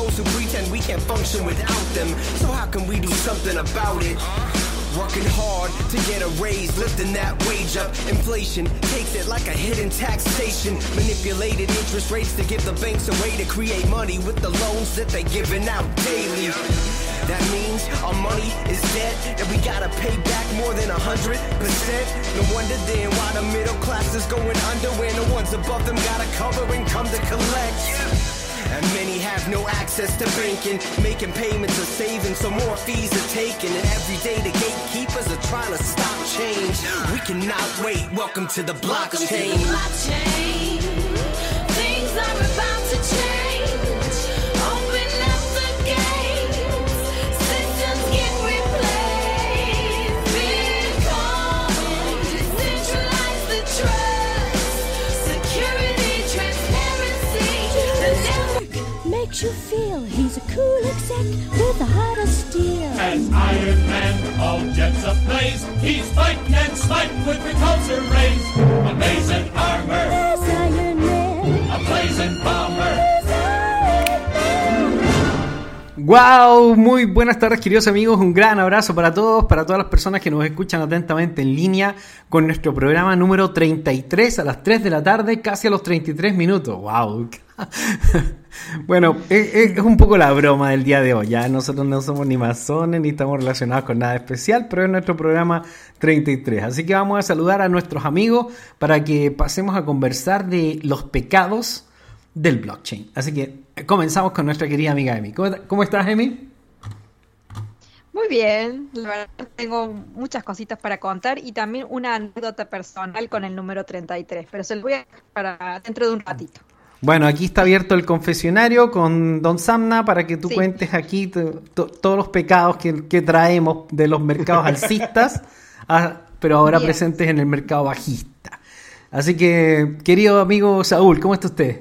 those who pretend we can't function without them. So how can we do something about it? Working hard to get a raise, lifting that wage up. Inflation takes it like a hidden taxation. Manipulated interest rates to give the banks a way to create money with the loans that they're giving out daily. That means our money is debt and we gotta pay back more than a hundred percent. No wonder then why the middle class is going under when the ones above them gotta cover and come to collect. And many no access to banking, making payments or saving, so more fees are taken. And every day the gatekeepers are trying to stop change. We cannot wait. Welcome to the blockchain. Welcome to the blockchain. You feel he's a cool exec with a heart of steel. As Iron Man, all jets ablaze, he's fighting and smiting with repulsor rays. Amazing armor, There's Iron Man. a blazing bomber. There's Iron Man. Wow, muy buenas tardes queridos amigos, un gran abrazo para todos, para todas las personas que nos escuchan atentamente en línea con nuestro programa número 33 a las 3 de la tarde, casi a los 33 minutos. Wow. bueno, es, un poco la broma del día de hoy, ya nosotros no somos ni masones ni estamos relacionados con nada especial, pero es nuestro programa 33. Así que vamos a saludar a nuestros amigos para que pasemos a conversar de los pecados del blockchain. Así que eh, comenzamos con nuestra querida amiga Emi. ¿Cómo, estás, Emi? Muy bien, la verdad tengo muchas cositas para contar y también una anécdota personal con el número 33, pero se lo voy a para dentro de un ratito. Bueno, aquí está abierto el confesionario con Don Samna para que tú Sí. cuentes aquí to- to- todos los pecados que, que traemos de los mercados alcistas, a- pero ahora Bien. presentes en el mercado bajista. Así que, querido amigo Saúl, ¿cómo está usted?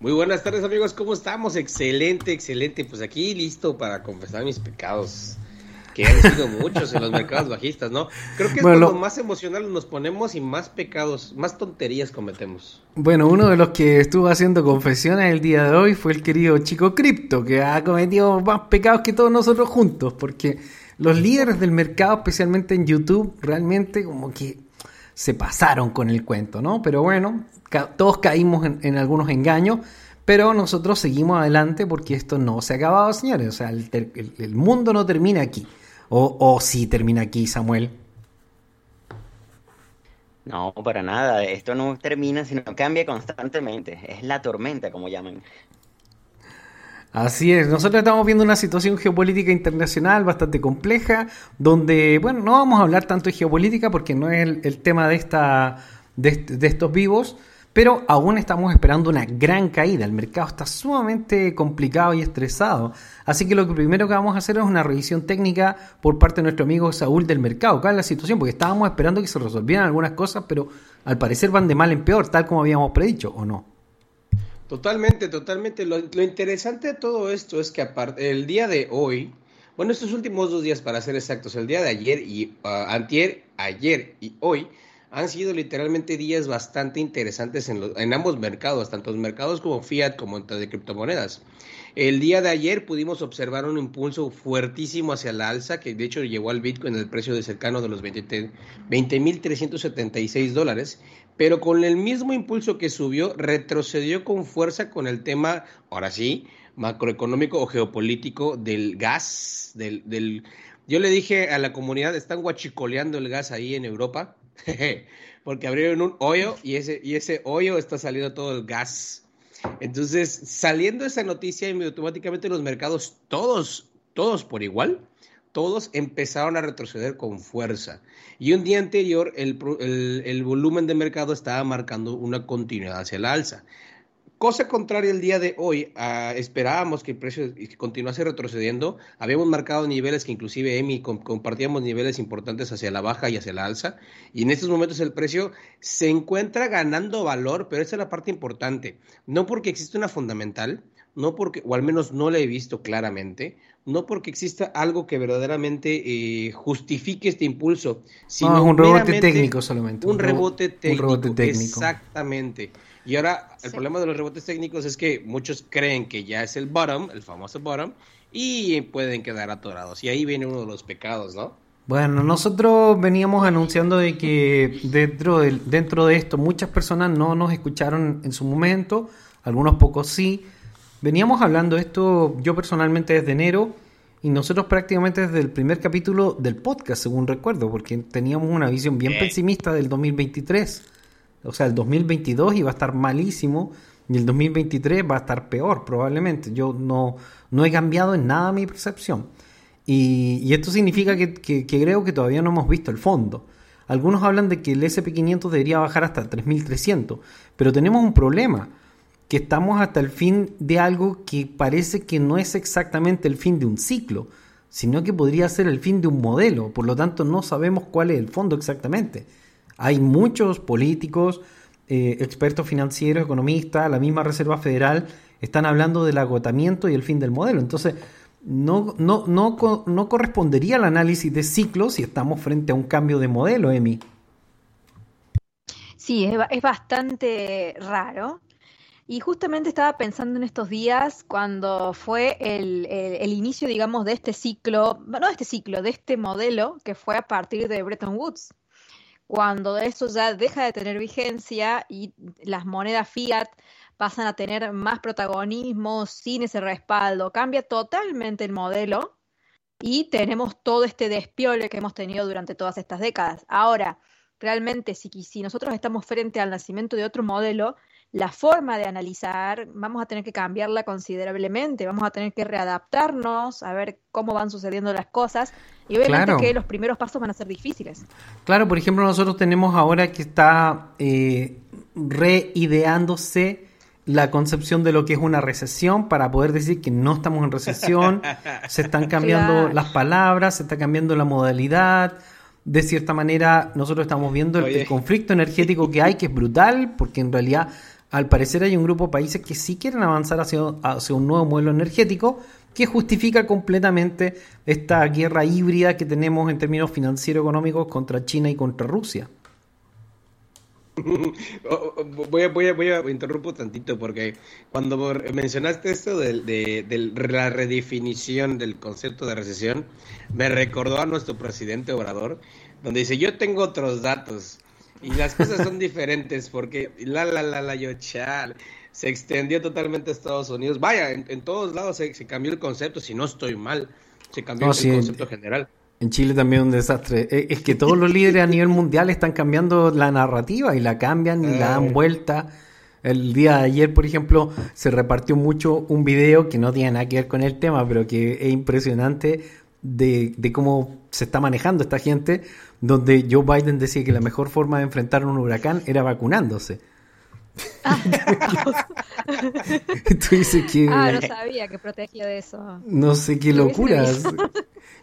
Muy buenas tardes amigos, ¿cómo estamos? Excelente, excelente. Pues aquí listo para confesar mis pecados, que han sido muchos en los mercados bajistas, ¿no? Creo que es Bueno, cuando lo- más emocional nos ponemos y más pecados, más tonterías cometemos. Bueno, uno de los que estuvo haciendo confesiones el día de hoy fue el querido Chico Cripto, que ha cometido más pecados que todos nosotros juntos, porque los líderes del mercado, especialmente en YouTube, realmente como que se pasaron con el cuento, ¿no? Pero bueno, ca- todos caímos en, en algunos engaños, pero nosotros seguimos adelante porque esto no se ha acabado, señores. O sea, el, el- el mundo no termina aquí. O, o sí termina aquí, Samuel. No, para nada. Esto no termina, sino cambia constantemente. Es la tormenta, como llaman. Así es, nosotros estamos viendo una situación geopolítica internacional bastante compleja, donde, bueno, no vamos a hablar tanto de geopolítica porque no es el, el tema de, esta, de, de estos vivos, pero aún estamos esperando una gran caída. El mercado está sumamente complicado y estresado. Así que lo primero que vamos a hacer es una revisión técnica por parte de nuestro amigo Saúl del mercado. ¿Cuál es la situación? Porque estábamos esperando que se resolvieran algunas cosas, pero al parecer van de mal en peor, tal como habíamos predicho, ¿o no? Totalmente, totalmente. Lo, interesante de todo esto es que aparte, el día de hoy, bueno, estos últimos dos días para ser exactos, el día de ayer y antier, ayer y hoy, han sido literalmente días bastante interesantes en, los- en ambos mercados, tanto en mercados como fiat como de criptomonedas. El día de ayer pudimos observar un impulso fuertísimo hacia la alza, que de hecho llevó al Bitcoin el precio de cercano de los 20 20.376 dólares, pero con el mismo impulso que subió, retrocedió con fuerza con el tema, ahora sí, macroeconómico o geopolítico del gas, del, del... Yo le dije a la comunidad, están guachicoleando el gas ahí en Europa, porque abrieron un hoyo y ese, y ese hoyo está saliendo todo el gas. Entonces, saliendo esa noticia, automáticamente los mercados, todos, todos por igual, todos empezaron a retroceder con fuerza. Y un día anterior, el, el- el volumen de mercado estaba marcando una continuidad hacia la alza. Cosa contraria el día de hoy, ah, esperábamos que el precio continuase retrocediendo. Habíamos marcado niveles que inclusive EMI com- compartíamos niveles importantes hacia la baja y hacia la alza. Y en estos momentos el precio se encuentra ganando valor, pero esa es la parte importante. No porque existe una fundamental, no porque, o al menos no la he visto claramente, no porque exista algo que verdaderamente eh, justifique este impulso, sino No, un rebote técnico solamente. Un rebo- rebote técnico. rebote técnico. Exactamente. Y ahora, el Sí. problema de los rebotes técnicos es que muchos creen que ya es el bottom, el famoso bottom, y pueden quedar atorados. Y ahí viene uno de los pecados, ¿no? Bueno, nosotros veníamos anunciando de que dentro de, dentro de esto muchas personas no nos escucharon en su momento, algunos pocos sí. Veníamos hablando esto yo personalmente desde enero y nosotros prácticamente desde el primer capítulo del podcast, según recuerdo, porque teníamos una visión bien Ok. pesimista del 2023. O sea, el 2022 iba a estar malísimo y el 2023 va a estar peor probablemente. Yo no, no he cambiado en nada mi percepción. Y, esto significa que, que- que creo que todavía no hemos visto el fondo. Algunos hablan de que el SP500 debería bajar hasta 3300, pero tenemos un problema, que estamos hasta el fin de algo que parece que no es exactamente el fin de un ciclo, sino que podría ser el fin de un modelo, por lo tanto no sabemos cuál es el fondo exactamente. Hay muchos políticos, eh, expertos financieros, economistas, la misma Reserva Federal, están hablando del agotamiento y el fin del modelo. Entonces, no, no, no, no correspondería al análisis de ciclos si estamos frente a un cambio de modelo, Emi. Sí, es bastante raro. Y justamente estaba pensando en estos días cuando fue el, el- el inicio, digamos, de este ciclo, no de este ciclo, de este modelo que fue a partir de Bretton Woods. Cuando eso ya deja de tener vigencia y las monedas fiat pasan a tener más protagonismo sin ese respaldo, cambia totalmente el modelo y tenemos todo este despiole que hemos tenido durante todas estas décadas. Ahora, realmente, si, nosotros estamos frente al nacimiento de otro modelo, la forma de analizar vamos a tener que cambiarla considerablemente, vamos a tener que readaptarnos, a ver cómo van sucediendo las cosas y obviamente Claro. que los primeros pasos van a ser difíciles. Claro, por ejemplo, nosotros tenemos ahora que está eh, reideándose la concepción de lo que es una recesión para poder decir que no estamos en recesión, se están cambiando Claro. las palabras, se está cambiando la modalidad. De cierta manera, nosotros estamos viendo el conflicto energético que hay, que es brutal, porque en realidad, al parecer, hay un grupo de países que sí quieren avanzar hacia, hacia un nuevo modelo energético que justifica completamente esta guerra híbrida que tenemos en términos financiero-económicos contra China y contra Rusia. Oh, oh, Voy a, voy a, voy a interrumpo tantito porque cuando mencionaste esto de, de- de la redefinición del concepto de recesión, me recordó a nuestro presidente Obrador, donde dice, yo tengo otros datos y las cosas son diferentes porque la, la, la, la, yo, chal, se extendió totalmente a Estados Unidos. Vaya, en, en todos lados se, se cambió el concepto, si no estoy mal, se cambió No, el sí, concepto general. En Chile también un desastre. Eh, Es que todos los líderes a nivel mundial están cambiando la narrativa y la cambian y la dan Eh. vuelta. El día de ayer, por ejemplo, se repartió mucho un video que no tiene nada que ver con el tema, pero que es impresionante de, de cómo se está manejando esta gente, donde Joe Biden decía que la mejor forma de enfrentar un huracán era vacunándose. Tú dices que... Ah, no sabía que protegía de eso. No sé qué locuras.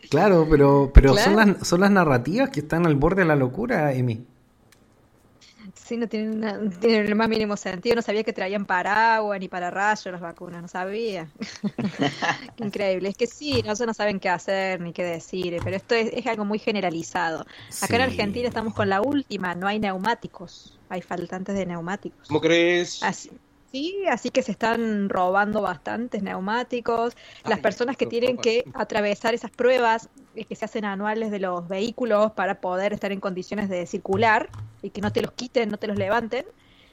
Claro, pero, pero son las, son las narrativas que están al borde de la locura, Emi. Sí, no tienen, una- no tienen el más mínimo sentido. No sabía que traían paraguas ni para rayos las vacunas, no sabía. Increíble. Es que sí, no, no saben qué hacer ni qué decir, pero esto es, es algo muy generalizado. Acá en. Argentina estamos con la última, no hay neumáticos, hay faltantes de neumáticos. ¿Cómo crees? Así, sí, así que se están robando bastantes neumáticos. Las Ay, personas que tienen que atravesar esas pruebas eh, que se hacen anuales de los vehículos para poder estar en condiciones de circular y que no te los quiten, no te los levanten.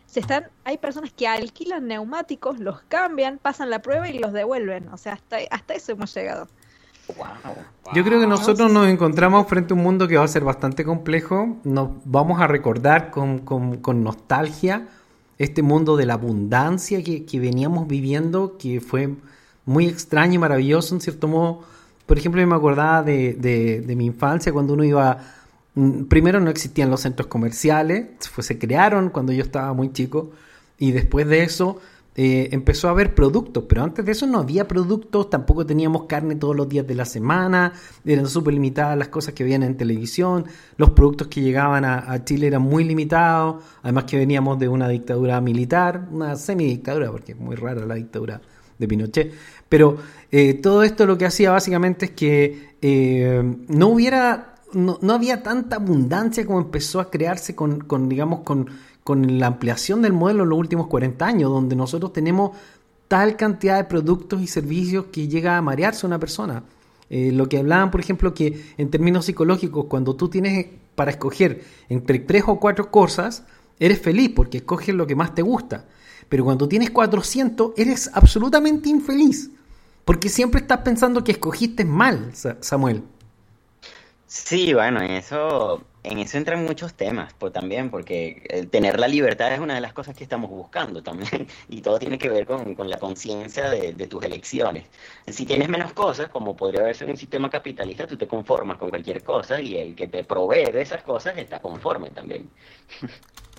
Se están, hay personas que alquilan neumáticos, los cambian, pasan la prueba y los devuelven. O sea, hasta, hasta eso hemos llegado. Yo creo que nosotros nos encontramos frente a un mundo que va a ser bastante complejo. Nos vamos a recordar con, con- con nostalgia este mundo de la abundancia que, que veníamos viviendo, que fue muy extraño y maravilloso en cierto modo. Por ejemplo, yo me acordaba de, de- de mi infancia cuando uno iba... mm, Primero no existían los centros comerciales, fue- se crearon cuando yo estaba muy chico y después de eso eh, empezó a haber productos, pero antes de eso no había productos, tampoco teníamos carne todos los días de la semana, eran súper limitadas las cosas que veían en televisión, los productos que llegaban a, a Chile eran muy limitados, además que veníamos de una dictadura militar, una semidictadura, porque es muy rara la dictadura de Pinochet. Pero eh, todo esto lo que hacía básicamente es que eh, no hubiera, no, no había tanta abundancia como empezó a crearse con, con digamos, con, con la ampliación del modelo en los últimos 40 años, donde nosotros tenemos tal cantidad de productos y servicios que llega a marearse una persona. Eh, lo que hablaban, por ejemplo, que en términos psicológicos, cuando tú tienes para escoger entre tres o cuatro cosas, eres feliz porque escoges lo que más te gusta. Pero cuando tienes 400, eres absolutamente infeliz. Porque siempre estás pensando que escogiste mal, Sa- Samuel. Sí, bueno, en eso, en eso entran muchos temas, pues también, porque el tener la libertad es una de las cosas que estamos buscando también, y todo tiene que ver con, con la conciencia de, de tus elecciones. Si tienes menos cosas, como podría verse en un sistema capitalista, tú te conformas con cualquier cosa y el que te provee de esas cosas está conforme también.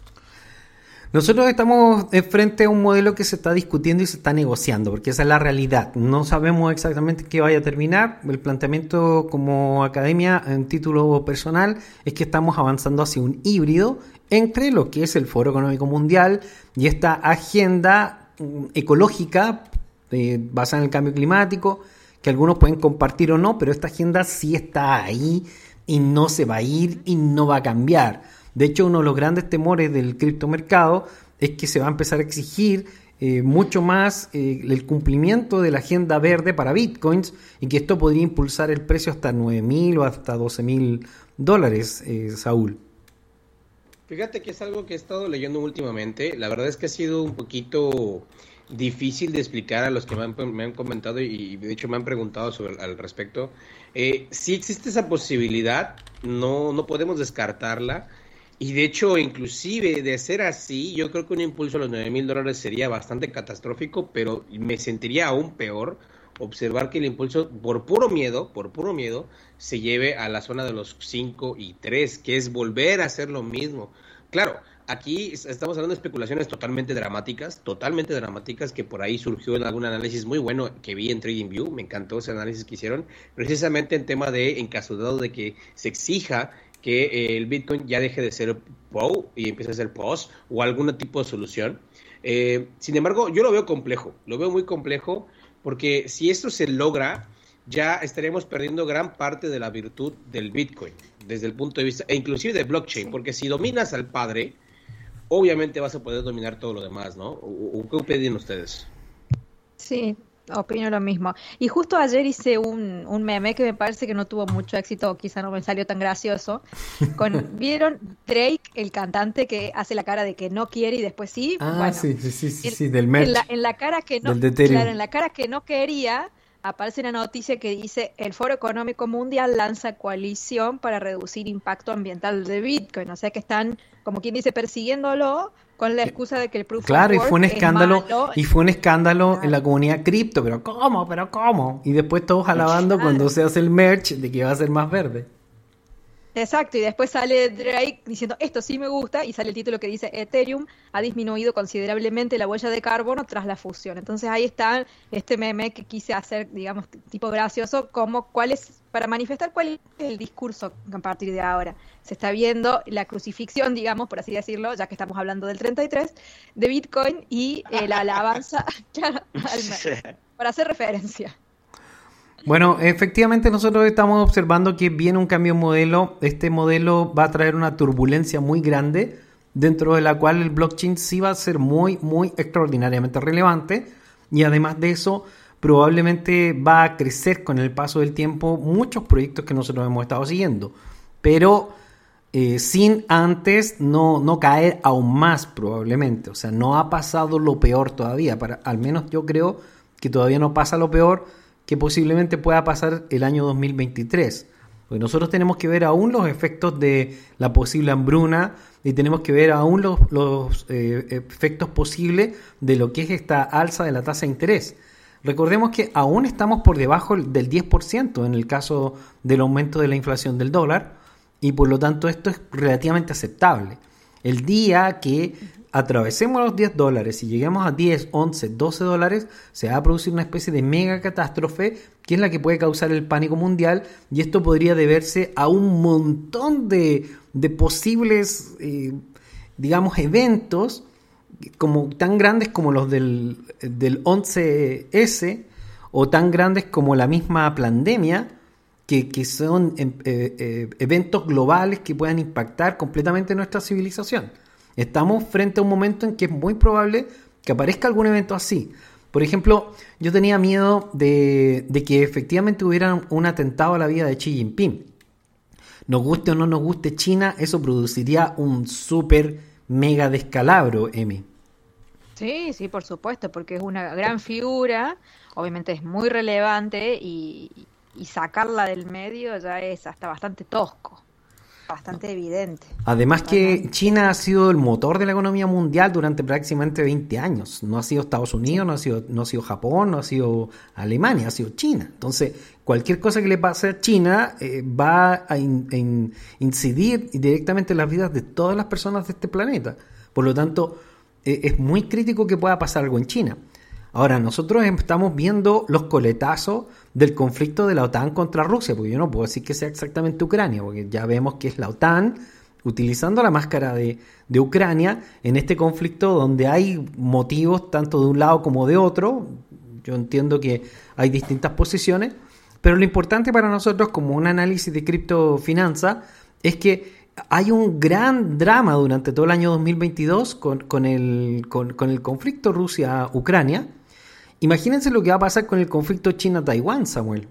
Nosotros estamos frente a un modelo que se está discutiendo y se está negociando, porque esa es la realidad. No sabemos exactamente qué vaya a terminar. El planteamiento como academia en título personal es que estamos avanzando hacia un híbrido entre lo que es el Foro Económico Mundial y esta agenda mm, ecológica eh, basada en el cambio climático, que algunos pueden compartir o no, pero esta agenda sí está ahí y no se va a ir y no va a cambiar. De hecho, uno de los grandes temores del criptomercado es que se va a empezar a exigir eh, mucho más eh, el cumplimiento de la agenda verde para bitcoins y que esto podría impulsar el precio hasta 9 mil o hasta 12 mil dólares, eh, Saúl. Fíjate que es algo que he estado leyendo últimamente. La verdad es que ha sido un poquito difícil de explicar a los que me han, me han comentado y de hecho me han preguntado sobre al respecto. Si existe esa posibilidad, no, no podemos descartarla. Y de hecho, inclusive de ser así, yo creo que un impulso a los 9 mil dólares sería bastante catastrófico, pero me sentiría aún peor observar que el impulso, por puro miedo, por puro miedo, se lleve a la zona de los 5 y 3, que es volver a hacer lo mismo. Claro, aquí estamos hablando de especulaciones totalmente dramáticas, totalmente dramáticas, que por ahí surgió en algún análisis muy bueno que vi en TradingView, me encantó ese análisis que hicieron, precisamente en tema de, en caso dado de que se exija que eh, el Bitcoin ya deje de ser POW y empiece a ser POS o algún tipo de solución. Eh, sin embargo, yo lo veo complejo, lo veo muy complejo porque si esto se logra, ya estaríamos perdiendo gran parte de la virtud del Bitcoin desde el punto de vista, e inclusive de blockchain, porque si dominas al padre, obviamente vas a poder dominar todo lo demás, ¿no? ¿O, o qué opinan ustedes? Sí, opino lo mismo. Y justo ayer hice un, un meme que me parece que no tuvo mucho éxito, o quizá no me salió tan gracioso. Con, ¿Vieron Drake, el cantante que hace la cara de que no quiere y después sí? Ah, Bueno, sí, sí, sí, sí, en, sí, del merch. en la, en la cara que no, claro, en la cara que no quería, aparece una noticia que dice el Foro Económico Mundial lanza coalición para reducir impacto ambiental de Bitcoin. O sea que están, como quien dice, persiguiéndolo con la excusa de que el proof of Claro, y fue un es escándalo, malo. y fue un escándalo Claro. en la comunidad cripto, pero ¿cómo? ¿Pero cómo? Y después todos alabando cuando se hace el merch de que va a ser más verde. Exacto, y después sale Drake diciendo esto sí me gusta y sale el título que dice Ethereum ha disminuido considerablemente la huella de carbono tras la fusión. Entonces ahí está este meme que quise hacer, digamos, tipo gracioso, como cuál es, para manifestar cuál es el discurso a partir de ahora. Se está viendo la crucifixión, digamos, por así decirlo, ya que estamos hablando del 33, de Bitcoin y eh, la alabanza claro, al para hacer referencia. Bueno, efectivamente nosotros estamos observando que viene un cambio de modelo. Este modelo va a traer una turbulencia muy grande, dentro de la cual el blockchain sí va a ser muy, muy extraordinariamente relevante. Y además de eso, probablemente va a crecer con el paso del tiempo muchos proyectos que nosotros hemos estado siguiendo. Pero eh, sin antes no, no caer aún más probablemente. O sea, no ha pasado lo peor todavía. Para, al menos yo creo que todavía no pasa lo peor que posiblemente pueda pasar el año 2023. Porque nosotros tenemos que ver aún los efectos de la posible hambruna y tenemos que ver aún los, eh, efectos posibles de lo que es esta alza de la tasa de interés. Recordemos que aún estamos por debajo del 10% en el caso del aumento de la inflación del dólar y por lo tanto esto es relativamente aceptable. El día que atravesemos los 10 dólares y lleguemos a 10, 11, 12 dólares, se va a producir una especie de mega catástrofe que es la que puede causar el pánico mundial y esto podría deberse a un montón de, posibles, eh, digamos, eventos como tan grandes como los del, del 11S o tan grandes como la misma pandemia, que, que son em, eh, eh, eventos globales que puedan impactar completamente nuestra civilización. Estamos frente a un momento en que es muy probable que aparezca algún evento así. Por ejemplo, yo tenía miedo de, que efectivamente hubiera un atentado a la vida de Xi Jinping. Nos guste o no nos guste China, eso produciría un súper mega descalabro, Emi. Sí, sí, por supuesto, porque es una gran figura, obviamente es muy relevante y sacarla del medio ya es hasta bastante tosco, bastante evidente. Además que China ha sido el motor de la economía mundial durante prácticamente 20 años. No ha sido Estados Unidos, no ha sido, no ha sido Japón, no ha sido Alemania, ha sido China. Entonces, cualquier cosa que le pase a China eh, va a in- in- incidir directamente en las vidas de todas las personas de este planeta. Por lo tanto, eh, es muy crítico que pueda pasar algo en China. Ahora, nosotros estamos viendo los coletazos del conflicto de la OTAN contra Rusia, porque yo no puedo decir que sea exactamente Ucrania, porque ya vemos que es la OTAN utilizando la máscara de, de Ucrania en este conflicto donde hay motivos tanto de un lado como de otro. Yo entiendo que hay distintas posiciones, pero lo importante para nosotros como un análisis de criptofinanza es que hay un gran drama durante todo el año 2022 con, con el, con, con el conflicto Rusia-Ucrania. Imagínense lo que va a pasar con el conflicto China-Taiwán, Samuel.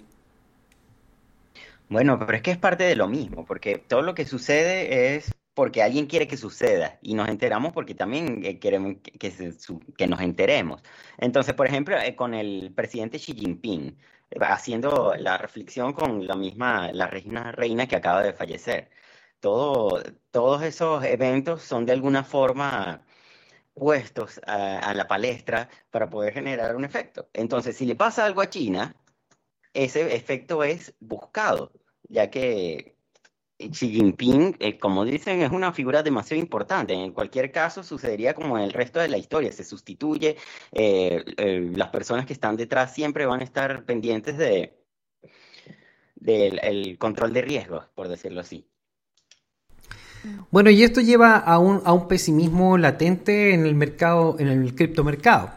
Bueno, pero es que es parte de lo mismo, porque todo lo que sucede es porque alguien quiere que suceda y nos enteramos porque también eh, queremos que, nos enteremos. Entonces, por ejemplo, eh, con el presidente Xi Jinping, eh, haciendo la reflexión con la misma, la reina, reina que acaba de fallecer. Todo, todos esos eventos son de alguna forma puestos a, la palestra para poder generar un efecto. Entonces, si le pasa algo a China, ese efecto es buscado, ya que Xi Jinping, eh, como dicen, es una figura demasiado importante. En cualquier caso, sucedería como en el resto de la historia, se sustituye, eh, eh, las personas que están detrás siempre van a estar pendientes de, del el control de riesgos, por decirlo así. Bueno, y esto lleva a un, a un pesimismo latente en el mercado, en el criptomercado.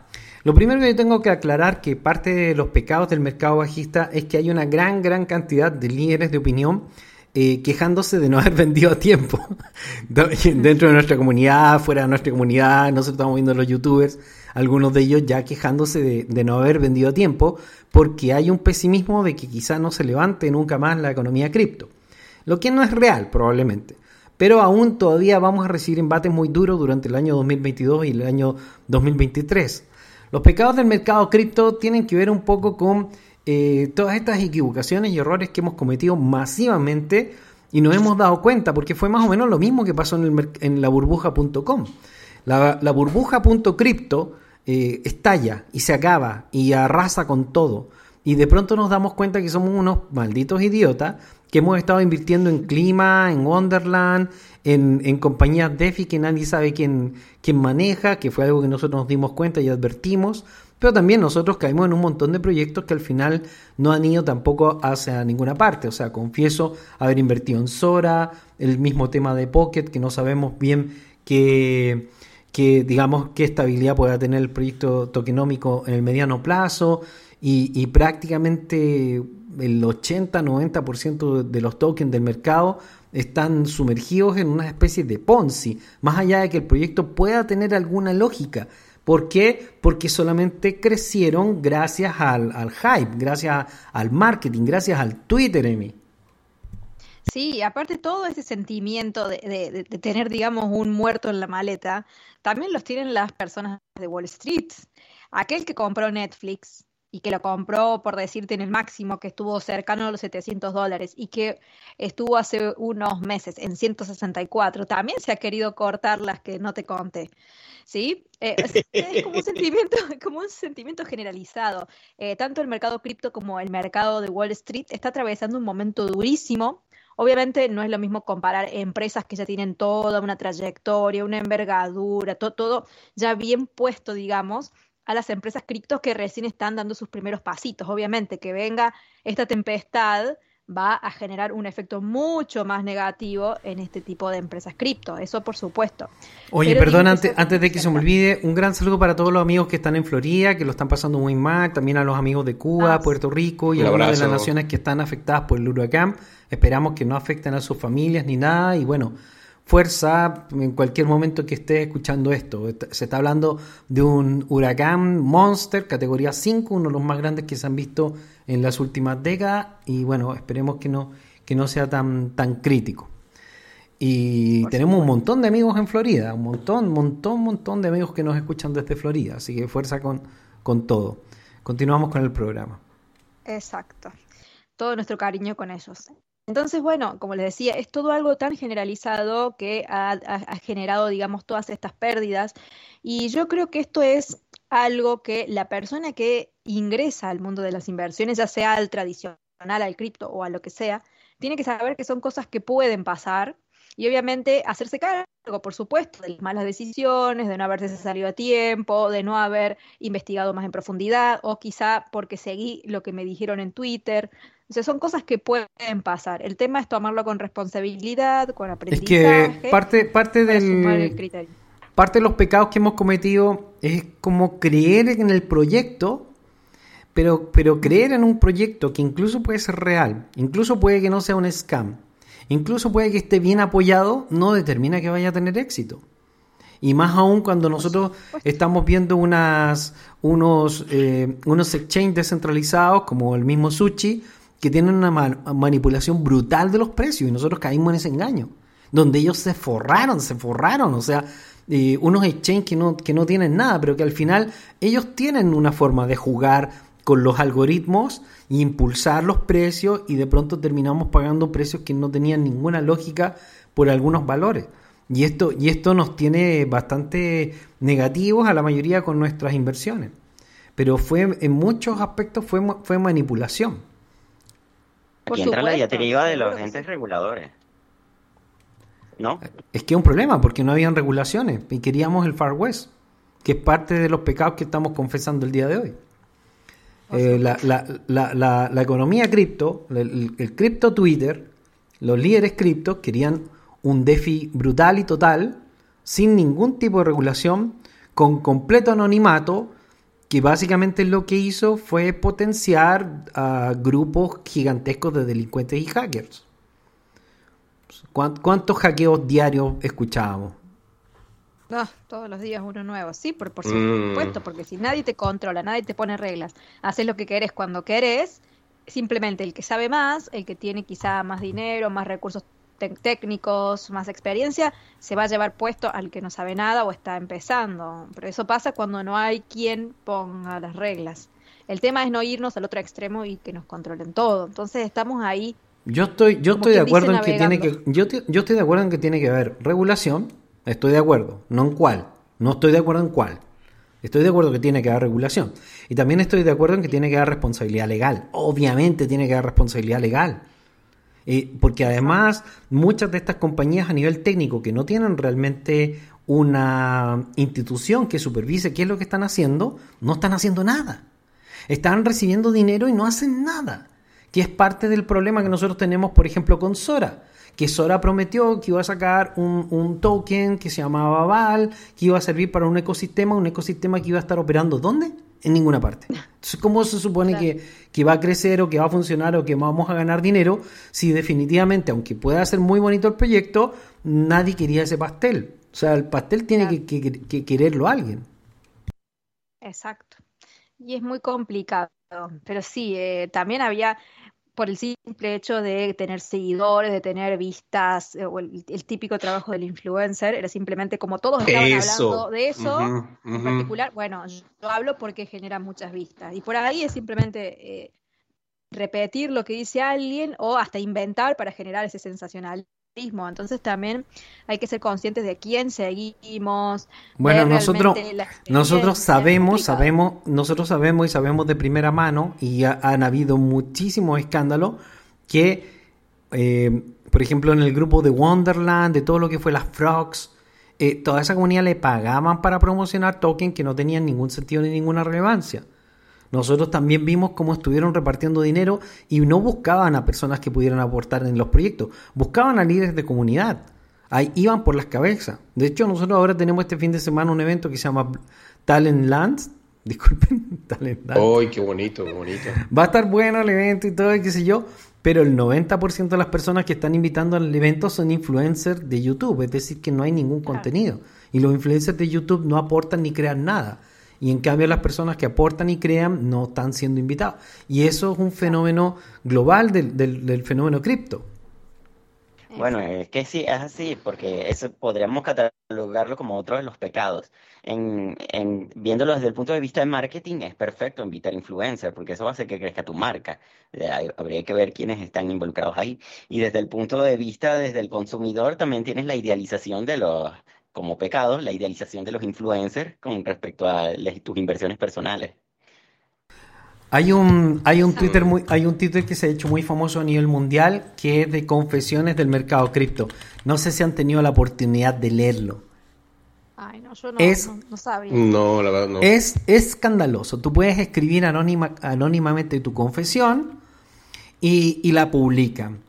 Lo primero que yo tengo que aclarar que parte de los pecados del mercado bajista es que hay una gran, gran cantidad de líderes de opinión eh, quejándose de no haber vendido a tiempo. Dentro de nuestra comunidad, fuera de nuestra comunidad, nosotros estamos viendo los youtubers, algunos de ellos ya quejándose de, de no haber vendido a tiempo porque hay un pesimismo de que quizá no se levante nunca más la economía cripto. Lo que no es real probablemente. Pero aún todavía vamos a recibir embates muy duros durante el año 2022 y el año 2023. Los pecados del mercado cripto tienen que ver un poco con eh, todas estas equivocaciones y errores que hemos cometido masivamente y nos hemos dado cuenta, porque fue más o menos lo mismo que pasó en, en la burbuja.com. La, la burbuja.cripto eh, estalla y se acaba y arrasa con todo. Y de pronto nos damos cuenta que somos unos malditos idiotas que hemos estado invirtiendo en clima, en Wonderland, en, en compañías DeFi que nadie sabe quién, quién maneja, que fue algo que nosotros nos dimos cuenta y advertimos. Pero también nosotros caímos en un montón de proyectos que al final no han ido tampoco hacia ninguna parte. O sea, confieso haber invertido en Sora, el mismo tema de Pocket, que no sabemos bien qué, qué, digamos, qué estabilidad pueda tener el proyecto tokenómico en el mediano plazo. Y, y prácticamente el 80-90% de los tokens del mercado están sumergidos en una especie de Ponzi, más allá de que el proyecto pueda tener alguna lógica. ¿Por qué? Porque solamente crecieron gracias al, al hype, gracias al marketing, gracias al Twitter, Emi. Sí, aparte todo ese sentimiento de, de- de- tener, digamos, un muerto en la maleta, también los tienen las personas de Wall Street. Aquel que compró Netflix y que lo compró, por decirte, en el máximo, que estuvo cercano a los 700 dólares y que estuvo hace unos meses en 164, también se ha querido cortar las que no te conté. ¿Sí? Eh, es, como un sentimiento, como un sentimiento generalizado. Eh, tanto el mercado cripto como el mercado de Wall Street está atravesando un momento durísimo. Obviamente no es lo mismo comparar empresas que ya tienen toda una trayectoria, una envergadura, to- todo ya bien puesto, digamos, a las empresas criptos que recién están dando sus primeros pasitos. Obviamente que venga esta tempestad va a generar un efecto mucho más negativo en este tipo de empresas cripto, eso por supuesto. Oye, Pero perdón, antes, antes de que se me olvide, un gran saludo para todos los amigos que están en Florida, que lo están pasando muy mal, también a los amigos de Cuba, Ah. Puerto Rico y Un algunas de las naciones que están afectadas por el huracán. Esperamos que no afecten a sus familias ni nada y bueno, fuerza en cualquier momento que estés escuchando esto. Est- Se está hablando de un huracán monster, categoría 5, uno de los más grandes que se han visto en las últimas décadas y bueno, esperemos que no, que no sea tan, tan crítico. Y tenemos un montón de amigos en Florida, un montón, montón, montón de amigos que nos escuchan desde Florida, así que fuerza con, con todo. Continuamos con el programa. Exacto. Todo nuestro cariño con ellos. Entonces, bueno, como les decía, es todo algo tan generalizado que ha, generado, digamos, todas estas pérdidas. Y yo creo que esto es algo que la persona que ingresa al mundo de las inversiones, ya sea al tradicional, al cripto o a lo que sea, tiene que saber que son cosas que pueden pasar y obviamente hacerse cargo, por supuesto, de las malas decisiones, de no haberse salido a tiempo, de no haber investigado más en profundidad o quizá porque seguí lo que me dijeron en Twitter. O sea, son cosas que pueden pasar. El tema es tomarlo con responsabilidad, con Es aprendizaje, que parte, parte del, parte de los pecados que hemos cometido es como creer en el proyecto, pero, pero creer en un proyecto que incluso puede ser real, incluso puede que no sea un scam, incluso puede que esté bien apoyado, no determina que vaya a tener éxito. Y más aún cuando nosotros estamos viendo unas, unos, eh, unos exchanges descentralizados como el mismo Sushi, que tienen una ma- manipulación brutal de los precios y nosotros caímos en ese engaño, donde ellos se forraron, se forraron, o sea, unos exchanges que no, que no tienen nada, pero que al final ellos tienen una forma de jugar con los algoritmos impulsar los precios y de pronto terminamos pagando precios que no tenían ninguna lógica por algunos valores. Y esto, y esto nos tiene bastante negativos a la mayoría con nuestras inversiones. Pero fue en muchos aspectos fue, fue manipulación. Por Aquí entra la diatriba de los entes sí. reguladores. ¿No? Es que es un problema porque no habían regulaciones y queríamos el Far West, que es parte de los pecados que estamos confesando el día de hoy. Eh, la, la- la- la- la economía cripto, el, el- el cripto Twitter, los líderes cripto querían un DeFi brutal y total, sin ningún tipo de regulación, con completo anonimato, que básicamente lo que hizo fue potenciar a grupos gigantescos de delincuentes y hackers. ¿Cuán- ¿Cuántos hackeos diarios escuchábamos? Ah, todos los días uno nuevo, sí, por, por Mm. supuesto, porque si nadie te controla, nadie te pone reglas, haces lo que querés cuando querés, simplemente el que sabe más, el que tiene quizá más dinero, más recursos técnicos, más experiencia, se va a llevar puesto al que no sabe nada o está empezando. Pero eso pasa cuando no hay quien ponga las reglas. El tema es no irnos al otro extremo y que nos controlen todo. Entonces estamos ahí Yo estoy, yo estoy de acuerdo en que tiene que, yo, te- yo estoy de acuerdo en que tiene que haber regulación, estoy de acuerdo, no en cuál, no estoy de acuerdo en cuál. Estoy de acuerdo que tiene que haber regulación. Y también estoy de acuerdo en que tiene que haber responsabilidad legal. Obviamente tiene que haber responsabilidad legal. Eh, porque además muchas de estas compañías a nivel técnico que no tienen realmente una institución que supervise qué es lo que están haciendo, no están haciendo nada. Están recibiendo dinero y no hacen nada. Que es parte del problema que nosotros tenemos, por ejemplo, con Sora. Que Sora prometió que iba a sacar un, un token que se llamaba Val, que iba a servir para un ecosistema, un ecosistema que iba a estar operando ¿dónde? En ninguna parte. Entonces, ¿cómo se supone Claro. que, que va a crecer o que va a funcionar o que vamos a ganar dinero si definitivamente, aunque pueda ser muy bonito el proyecto, nadie quería ese pastel? O sea, el pastel tiene Claro. que, que- que quererlo alguien. Exacto. Y es muy complicado. Pero sí, eh, también había, por el simple hecho de tener seguidores, de tener vistas, eh, o el, el típico trabajo del influencer, era simplemente como todos estaban Eso. hablando de eso, en particular, bueno, yo hablo porque genera muchas vistas. Y por ahí es simplemente eh, repetir lo que dice alguien o hasta inventar para generar ese sensacionalismo. Entonces también hay que ser conscientes de quién seguimos. Bueno, nosotros, nosotros sabemos, complicado. sabemos, nosotros sabemos y sabemos de primera mano y ha- han habido muchísimos escándalos que, eh, por ejemplo, en el grupo de Wonderland, de todo lo que fue las Frogs, eh, toda esa comunidad le pagaban para promocionar tokens que no tenían ningún sentido ni ninguna relevancia. Nosotros también vimos cómo estuvieron repartiendo dinero y no buscaban a personas que pudieran aportar en los proyectos, buscaban a líderes de comunidad. Ahí iban por las cabezas. De hecho, nosotros ahora tenemos este fin de semana un evento que se llama Talent Lands. Disculpen, Talent Lands. ¡Ay, qué bonito, qué bonito! Va a estar bueno el evento y todo, y qué sé yo, pero el 90% de las personas que están invitando al evento son influencers de YouTube, es decir, que no hay ningún contenido. Y los influencers de YouTube no aportan ni crean nada. Y en cambio las personas que aportan y crean no están siendo invitados. Y eso es un fenómeno global del, del- del fenómeno cripto. Bueno, es que sí, es así, porque eso podríamos catalogarlo como otro de los pecados. En, en, viéndolo desde el punto de vista de marketing, es perfecto invitar influencers, porque eso va a hacer que crezca tu marca. Hay- Habría que ver quiénes están involucrados ahí. Y desde el punto de vista, desde el consumidor, también tienes la idealización de los, como pecados, la idealización de los influencers con respecto a les- tus inversiones personales. Hay un, hay un Twitter muy, hay un Twitter que se ha hecho muy famoso a nivel mundial que es de confesiones del mercado cripto. No sé si han tenido la oportunidad de leerlo. Ay, no, yo no, Es- no, no sabía. No, la verdad no. Es escandaloso. Tú puedes escribir anónima, anónimamente tu confesión y, y la publican.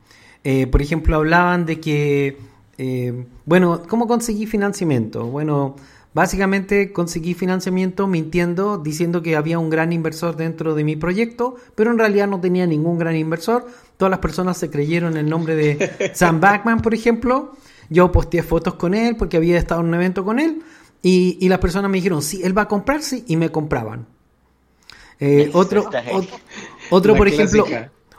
Eh, por ejemplo, hablaban de que, eh, bueno, ¿cómo conseguí financiamiento? Bueno, básicamente conseguí financiamiento mintiendo, diciendo que había un gran inversor dentro de mi proyecto, pero en realidad no tenía ningún gran inversor. Todas las personas se creyeron el nombre de Sam Backman, por ejemplo. Yo posteé fotos con él porque había estado en un evento con él y, y las personas me dijeron, sí, él va a comprarse y me compraban. Eh, otro, otro por ejemplo.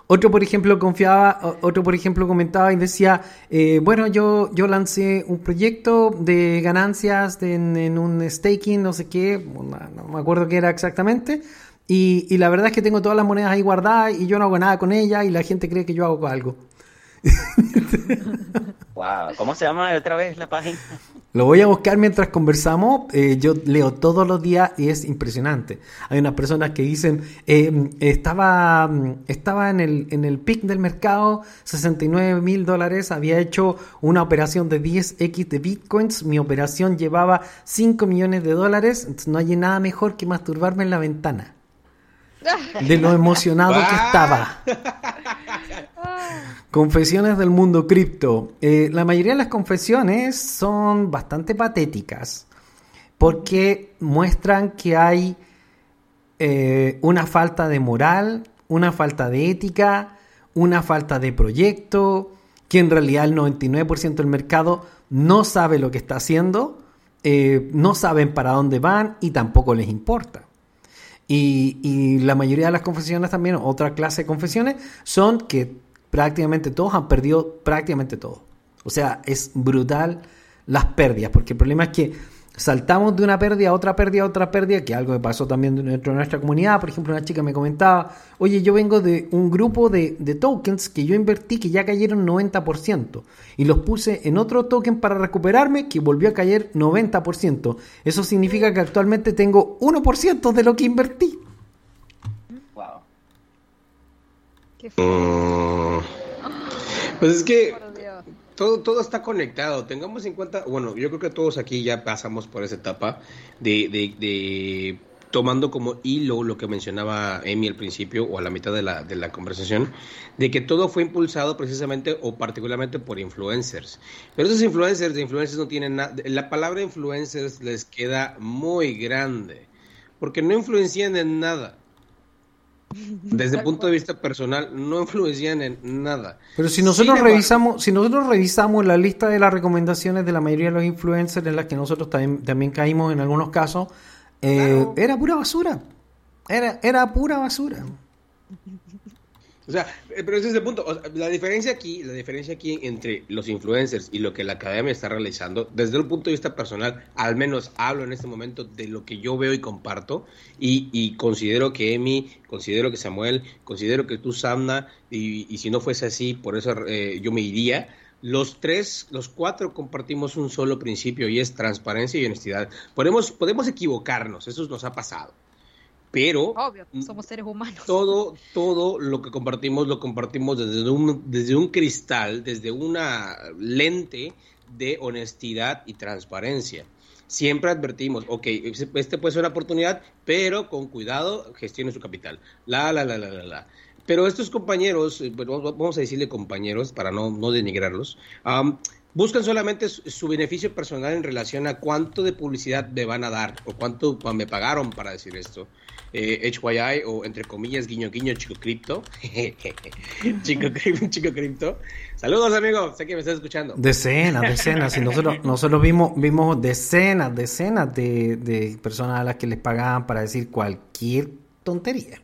Otro por ejemplo confiaba, otro por ejemplo comentaba y decía, eh, bueno, yo, yo lancé un proyecto de ganancias de- en, un staking, no sé qué, no, no me acuerdo qué era exactamente, y, y la verdad es que tengo todas las monedas ahí guardadas y yo no hago nada con ellas y la gente cree que yo hago algo. Wow, ¿cómo se llama otra vez la página? Lo voy a buscar mientras conversamos. eh, yo leo todos los días y es impresionante. Hay unas personas que dicen, eh, estaba, estaba en el, en el pic del mercado, 69 mil dólares, había hecho una operación de 10x de bitcoins, mi operación llevaba 5 millones de dólares, entonces no hay nada mejor que masturbarme en la ventana. De lo emocionado que estaba. Confesiones del mundo cripto. Eh, la mayoría de las confesiones son bastante patéticas porque muestran que hay eh, una falta de moral, una falta de ética, una falta de proyecto, que en realidad el 99% del mercado no sabe lo que está haciendo, eh, no saben para dónde van y tampoco les importa. Y, y la mayoría de las confesiones también, otra clase de confesiones, son que prácticamente todos han perdido prácticamente todo. O sea, es brutal las pérdidas, porque el problema es que saltamos de una pérdida a otra pérdida a otra pérdida, que algo me pasó también dentro de nuestra comunidad. Por ejemplo, una chica me comentaba, oye, yo vengo de un grupo de, de tokens que yo invertí que ya cayeron 90% y los puse en otro token para recuperarme que volvió a caer 90%. Eso significa que actualmente tengo 1% de lo que invertí. Qué Mm. Pues es que todo, todo está conectado. Tengamos en cuenta, bueno, yo creo que todos aquí ya pasamos por esa etapa de, de, de tomando como hilo lo que mencionaba Emi al principio o a la mitad de la, de la conversación, de que todo fue impulsado precisamente o particularmente por influencers. Pero esos influencers de influencers no tienen nada, la palabra influencers les queda muy grande, porque no influencian en nada. Desde el punto de vista personal, no influencian en nada. Pero si nosotros Sin embargo- revisamos, si nosotros revisamos la lista de las recomendaciones de la mayoría de los influencers en las que nosotros también, también caímos en algunos casos, eh, Claro. era pura basura. Era, era pura basura. O sea, eh, pero ese es el punto. O sea, la diferencia aquí, la diferencia aquí entre los influencers y lo que la academia está realizando, desde el punto de vista personal, al menos hablo en este momento de lo que yo veo y comparto, y, y considero que Emi, considero que Samuel, considero que tú, Samna, y, y si no fuese así, por eso eh, yo me iría. Los tres, los cuatro compartimos un solo principio y es transparencia y honestidad. Podemos, podemos equivocarnos, eso nos ha pasado. Pero Obvio, somos seres humanos. todo, todo lo que compartimos lo compartimos desde un, desde un cristal, desde una lente de honestidad y transparencia. siempre advertimos, ok, este puede ser una oportunidad, pero con cuidado gestione su capital. La, la, la, la, la, la. Pero estos compañeros, eh, vamos a decirle compañeros para no, no denigrarlos, am, buscan solamente su, su beneficio personal en relación a cuánto de publicidad me van a dar o cuánto me pagaron para decir esto. Eh, HYI o entre comillas guiño guiño chico cripto. chico, chico cripto. Saludos amigos, sé que me estás escuchando. Decenas, decenas. Y nosotros, nosotros vimos, vimos decenas, decenas de, de personas a las que les pagaban para decir cualquier tontería.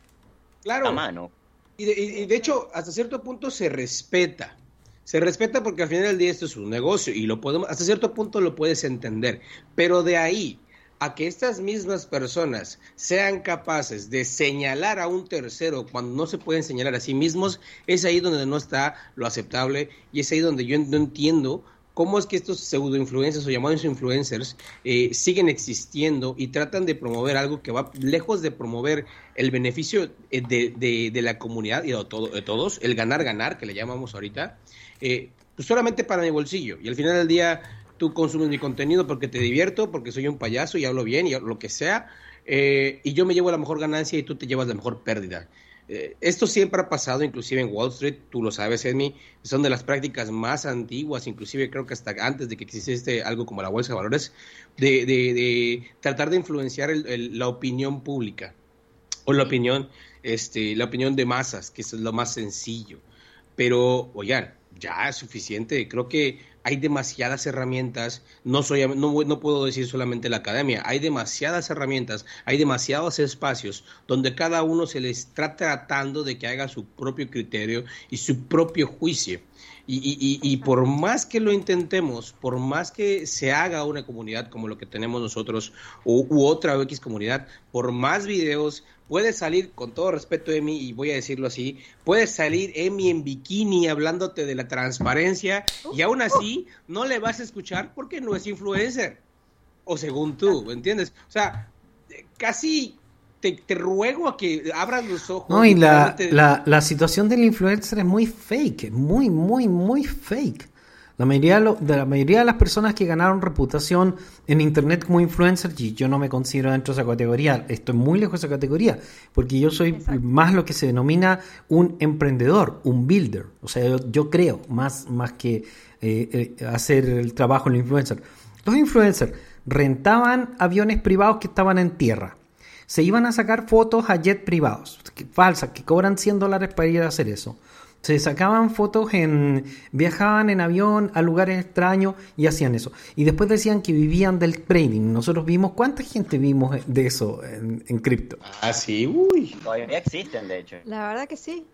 Claro. A mano. Y de, y de hecho, hasta cierto punto se respeta. Se respeta porque al final del día esto es un negocio y lo podemos, hasta cierto punto lo puedes entender. Pero de ahí a que estas mismas personas sean capaces de señalar a un tercero cuando no se pueden señalar a sí mismos, es ahí donde no está lo aceptable y es ahí donde yo no entiendo cómo es que estos pseudo influencers o llamados influencers eh, siguen existiendo y tratan de promover algo que va lejos de promover el beneficio eh, de, de- de la comunidad y de todos, el ganar-ganar que le llamamos ahorita, eh, pues solamente para mi bolsillo. Y al final del día tú consumes mi contenido porque te divierto, porque soy un payaso y hablo bien y lo que sea, eh, y yo me llevo la mejor ganancia y tú te llevas la mejor pérdida. Eh, esto siempre ha pasado, inclusive en Wall Street, tú lo sabes, Edmi, son de las prácticas más antiguas, inclusive creo que hasta antes de que existiese algo como la Bolsa de Valores, de, de- de tratar de influenciar el- el- la opinión pública o la opinión, este, la opinión de masas, que eso es lo más sencillo. Pero, oigan, ya es suficiente. Creo que hay demasiadas herramientas. No soy, no, no puedo decir solamente la academia. Hay demasiadas herramientas, hay demasiados espacios donde cada uno se le está tratando de que haga su propio criterio y su propio juicio. Y, y- y- y por más que lo intentemos, por más que se haga una comunidad como lo que tenemos nosotros u, u otra X comunidad, por más videos, puede salir, con todo respeto, Emi, y voy a decirlo así, puede salir Emi en bikini hablándote de la transparencia y aún así no le vas a escuchar porque no es influencer. O según tú, ¿me entiendes? O sea, eh, casi te, te ruego a que abras los ojos. No, y la, realmente- la, la situación del influencer es muy fake, muy, muy, muy fake. La mayoría, de lo- de la mayoría de las personas que ganaron reputación en internet como influencer, y yo no me considero dentro de esa categoría, estoy muy lejos de esa categoría, porque yo soy más lo que se denomina un emprendedor, un builder. O sea, yo, yo creo más, más que eh, eh, hacer el trabajo en el influencer. Los influencers rentaban aviones privados que estaban en tierra se iban a sacar fotos a jet privados, que- falsas, que cobran 100 dólares para ir a hacer eso. Se sacaban fotos en. viajaban en avión a lugares extraños y hacían eso. Y después decían que vivían del trading. Nosotros vimos. ¿Cuánta gente vimos de eso en, en cripto? Ah, sí, uy. Todavía existen, de hecho. La verdad que sí.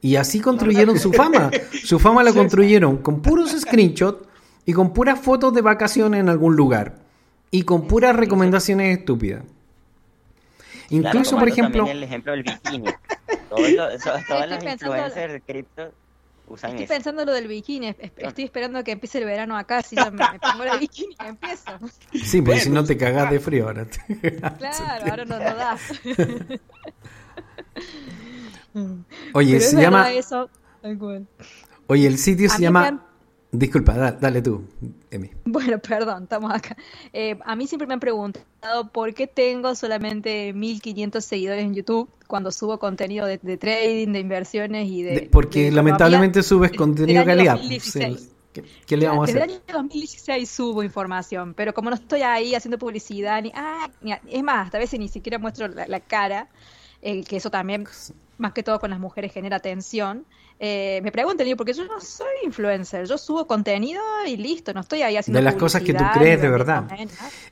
Y así construyeron su fama. Su fama la construyeron con puros screenshots y con puras fotos de vacaciones en algún lugar. Y con puras recomendaciones estúpidas. Claro, Incluso, por ejemplo. también el ejemplo del bikini. Todos los, influencers de cripto usan Estoy eso. pensando lo del bikini. es- es- Estoy esperando que empiece el verano acá. Si yo me, me pongo el bikini y empiezo. Sí, porque si no te cagás de frío ahora. Claro, ahora no, no da. Oye, Pero se llama. eso. Oye, el sitio se llama. Disculpa, da- dale tú, Emi. Bueno, perdón, estamos acá. Eh, a mí siempre me han preguntado por qué tengo solamente 1500 seguidores en YouTube cuando subo contenido de, de trading, de inversiones y de. De- porque de lamentablemente subes contenido de calidad. 2016. Sí, ¿Qué, qué le vamos a Desde hacer? el año 2016 subo información, pero como no estoy ahí haciendo publicidad, ni, ah, ni- es más, a veces ni siquiera muestro la, la cara, eh, que eso también, más que todo con las mujeres, genera tensión. Eh, me preguntan, digo, porque yo no soy influencer, yo subo contenido y listo, no estoy ahí haciendo De las cosas que tú crees de verdad.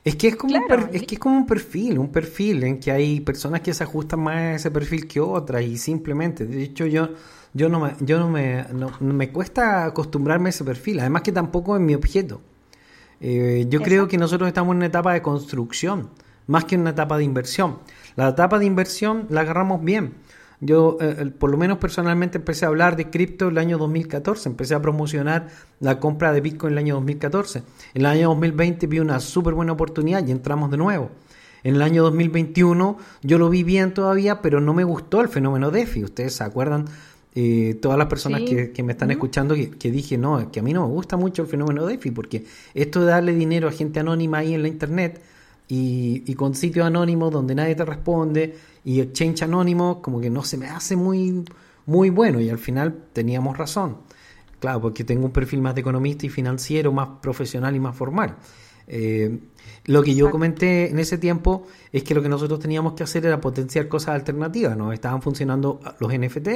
Es que es como un Claro, per- es que es como un perfil, un perfil en que hay personas que se ajustan más a ese perfil que otras y simplemente, de hecho yo yo no me yo no me no- no me cuesta acostumbrarme a ese perfil, además que tampoco es mi objeto. Eh, yo creo que nosotros estamos en una etapa de construcción, más que en una etapa de inversión. La etapa de inversión la agarramos bien. Yo, eh, por lo menos personalmente, empecé a hablar de cripto el año 2014. Empecé a promocionar la compra de Bitcoin el año 2014. En el año 2020 vi una súper buena oportunidad y entramos de nuevo. En el año 2021 yo lo vi bien todavía, pero no me gustó el fenómeno DeFi. Ustedes se acuerdan eh, todas las personas Sí. que, que me están escuchando que, que dije, no, que a mí no me gusta mucho el fenómeno DeFi, porque esto de darle dinero a gente anónima ahí en la internet y, y con sitios anónimos donde nadie te responde y exchange anónimo, como que no se me hace muy, muy bueno y al final teníamos razón. Claro, porque tengo un perfil más de economista y financiero, más profesional y más formal. Eh, lo que yo comenté en ese tiempo es que lo que nosotros teníamos que hacer era potenciar cosas alternativas. Nos estaban funcionando los NFT,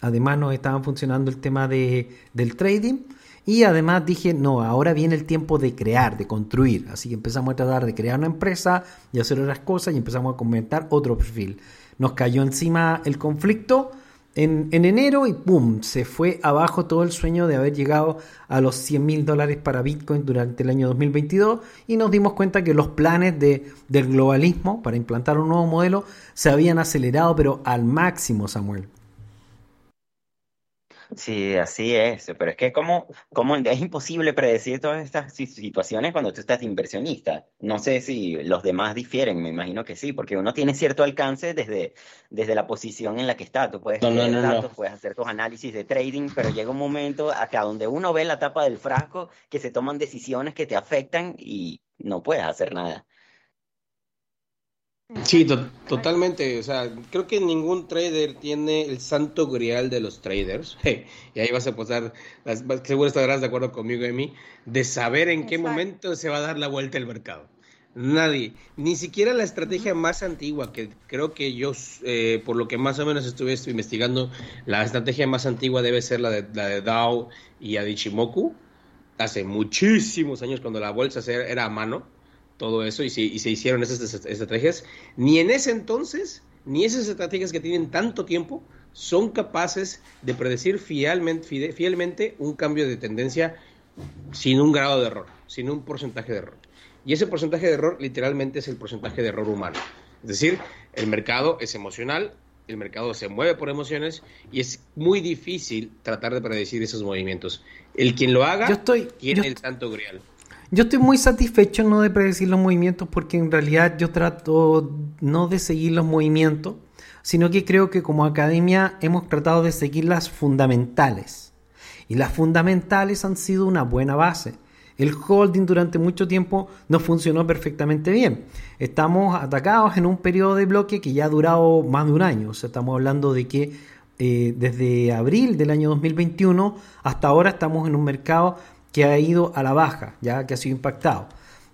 además nos estaban funcionando el tema de, del trading y además dije, no, ahora viene el tiempo de crear, de construir. Así que empezamos a tratar de crear una empresa y hacer otras cosas y empezamos a comentar otro perfil. Nos cayó encima el conflicto en, en enero y ¡pum! Se fue abajo todo el sueño de haber llegado a los 100 mil dólares para Bitcoin durante el año 2022 y nos dimos cuenta que los planes de, del globalismo para implantar un nuevo modelo se habían acelerado pero al máximo, Samuel. Sí, así es, pero es que como, como es imposible predecir todas estas si- situaciones cuando tú estás de inversionista. No sé si los demás difieren, me imagino que sí, porque uno tiene cierto alcance desde, desde la posición en la que está. Tú puedes no. datos, puedes hacer tus análisis de trading, pero llega un momento acá donde uno ve la tapa del frasco que se toman decisiones que te afectan y no puedes hacer nada. Sí, to- totalmente. O sea, creo que ningún trader tiene el santo grial de los traders. Y ahí vas a posar, las- seguro estarás de acuerdo conmigo, Emi, de saber en qué Exacto. momento se va a dar la vuelta el mercado. Nadie, ni siquiera la estrategia más antigua, que creo que yo, eh, por lo que más o menos estuve estu- investigando, la estrategia más antigua debe ser la de, la de Dow y Adichimoku, hace muchísimos años cuando la bolsa era a mano todo eso y se, y se hicieron esas est- estrategias, ni en ese entonces, ni esas estrategias que tienen tanto tiempo, son capaces de predecir fielmente, fielmente un cambio de tendencia sin un grado de error, sin un porcentaje de error. Y ese porcentaje de error literalmente es el porcentaje de error humano. Es decir, el mercado es emocional, el mercado se mueve por emociones y es muy difícil tratar de predecir esos movimientos. El quien lo haga Yo estoy- tiene yo el santo grial. Yo estoy muy satisfecho no de predecir los movimientos porque en realidad yo trato no de seguir los movimientos, sino que creo que como academia hemos tratado de seguir las fundamentales. Y las fundamentales han sido una buena base. El holding durante mucho tiempo no funcionó perfectamente bien. Estamos atacados en un periodo de bloque que ya ha durado más de un año. O sea, estamos hablando de que eh, desde abril del año 2021 hasta ahora estamos en un mercado que ha ido a la baja, ya que ha sido impactado.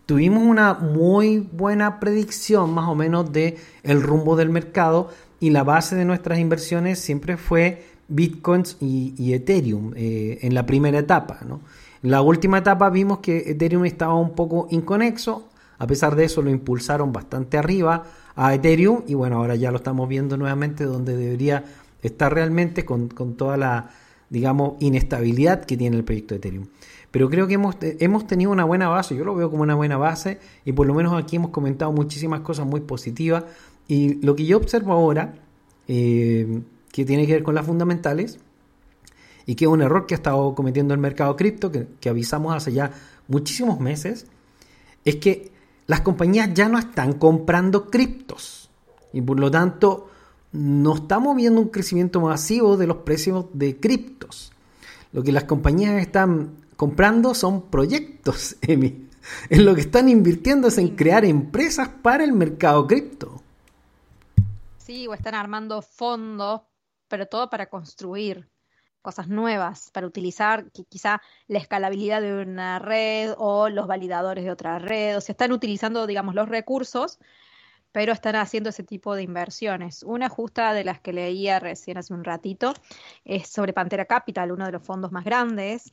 Tuvimos una muy buena predicción más o menos de el rumbo del mercado y la base de nuestras inversiones siempre fue Bitcoins y, Ethereum eh, en la primera etapa. ¿no? En la última etapa vimos que Ethereum estaba un poco inconexo, a pesar de eso lo impulsaron bastante arriba a Ethereum y bueno, ahora ya lo estamos viendo nuevamente donde debería estar realmente con, con toda la, digamos, inestabilidad que tiene el proyecto Ethereum. Pero creo que hemos, hemos tenido una buena base, yo lo veo como una buena base y por lo menos aquí hemos comentado muchísimas cosas muy positivas y lo que yo observo ahora, eh, que tiene que ver con las fundamentales, y que es un error que ha estado cometiendo el mercado cripto, que, que avisamos hace ya muchísimos meses, es que las compañías ya no están comprando criptos y por lo tanto no estamos viendo un crecimiento masivo de los precios de criptos. Lo que las compañías están comprando son proyectos, Emi. En lo que están invirtiendo es en crear empresas para el mercado cripto. Sí, o están armando fondos, pero todo para construir cosas nuevas, para utilizar qui- quizá la escalabilidad de una red o los validadores de otra red. O sea, están utilizando, digamos, los recursos, pero están haciendo ese tipo de inversiones. Una justa de las que leía recién hace un ratito es sobre Pantera Capital, uno de los fondos más grandes,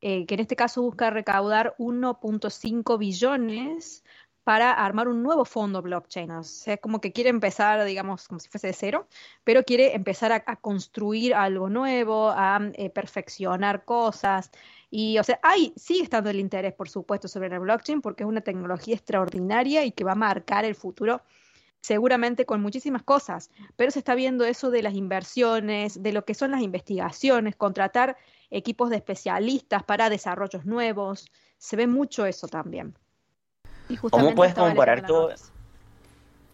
eh, que en este caso busca recaudar 1.5 billones para armar un nuevo fondo blockchain. O sea, es como que quiere empezar, digamos, como si fuese de cero, pero quiere empezar a, construir algo nuevo, a eh, perfeccionar cosas. Y, o sea, hay, sigue estando el interés, por supuesto, sobre la blockchain porque es una tecnología extraordinaria y que va a marcar el futuro seguramente con muchísimas cosas, pero se está viendo eso de las inversiones, de lo que son las investigaciones, contratar equipos de especialistas para desarrollos nuevos, se ve mucho eso también. Y ¿Cómo puedes comparar noticia.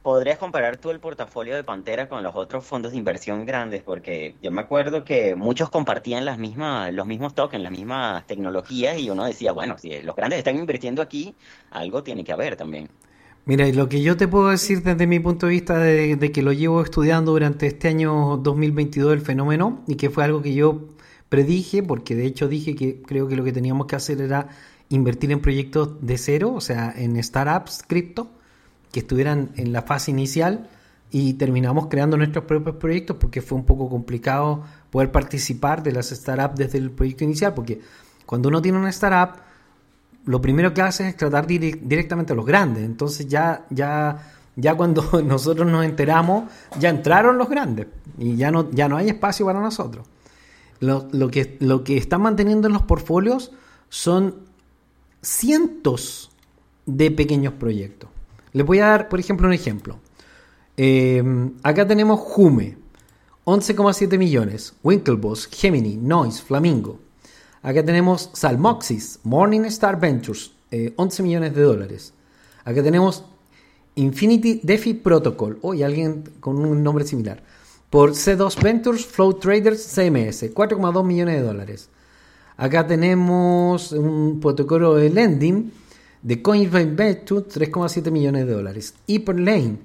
podrías comparar tú el portafolio de Pantera con los otros fondos de inversión grandes, porque yo me acuerdo que muchos compartían las mismas, los mismos tokens, las mismas tecnologías, y uno decía, bueno, si los grandes están invirtiendo aquí, algo tiene que haber también. Mira, lo que yo te puedo decir desde mi punto de vista de, de que lo llevo estudiando durante este año 2022 el fenómeno y que fue algo que yo predije, porque de hecho dije que creo que lo que teníamos que hacer era invertir en proyectos de cero, o sea, en startups cripto que estuvieran en la fase inicial y terminamos creando nuestros propios proyectos porque fue un poco complicado poder participar de las startups desde el proyecto inicial, porque cuando uno tiene una startup, lo primero que hace es tratar dire- directamente a los grandes. Entonces ya, ya, ya cuando nosotros nos enteramos, ya entraron los grandes y ya no, ya no hay espacio para nosotros. Lo, que, lo que están manteniendo en los portfolios son cientos de pequeños proyectos. Les voy a dar, por ejemplo, un ejemplo. Eh, acá tenemos Jume, 11,7 millones. Winklevoss, Gemini, Noise, Flamingo. Acá tenemos Salmoxis, Morningstar Ventures, eh, 11 millones de dólares. Acá tenemos Infinity DeFi Protocol, hoy alguien con un nombre similar. Por C2 Ventures, Flow Traders, CMS, 4,2 millones de dólares. Acá tenemos un protocolo de lending de Coinbase Ventures, 3,7 millones de dólares. Hyperlane,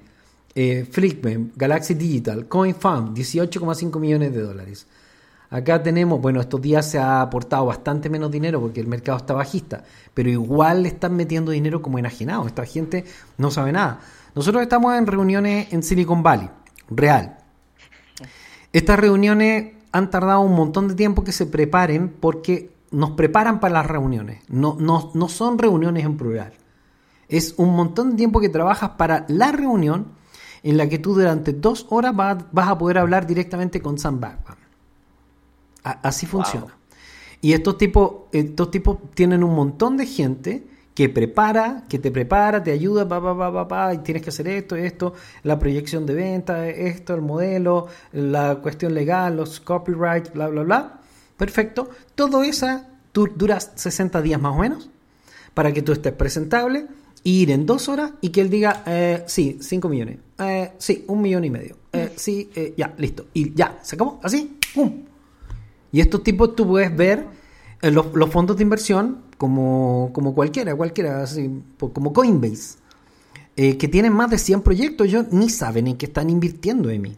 eh, Flickman, Galaxy Digital, CoinFarm, 18,5 millones de dólares. Acá tenemos, bueno, estos días se ha aportado bastante menos dinero porque el mercado está bajista, pero igual le están metiendo dinero como enajenado. Esta gente no sabe nada. Nosotros estamos en reuniones en Silicon Valley, real. Estas reuniones han tardado un montón de tiempo que se preparen porque nos preparan para las reuniones. No, no, no son reuniones en plural. Es un montón de tiempo que trabajas para la reunión en la que tú durante dos horas vas, a poder hablar directamente con Sam Backman. Así funciona. Y estos tipos, estos tipos tienen un montón de gente que prepara, que te prepara, te ayuda, pa, pa, pa, pa, pa, y tienes que hacer esto, esto, la proyección de venta, esto, el modelo, la cuestión legal, los copyrights, bla, bla, bla. Perfecto. Todo eso du- dura 60 días más o menos para que tú estés presentable, ir en dos horas y que él diga, eh, sí, 5 millones, eh, sí, un millón y medio, eh, sí, ya, listo, y ya, se acabó, así, ¡pum! Y estos tipos tú puedes ver en los, los fondos de inversión como, como cualquiera, cualquiera, así, como Coinbase, eh, que tienen más de 100 proyectos, ellos ni saben en qué están invirtiendo en mí.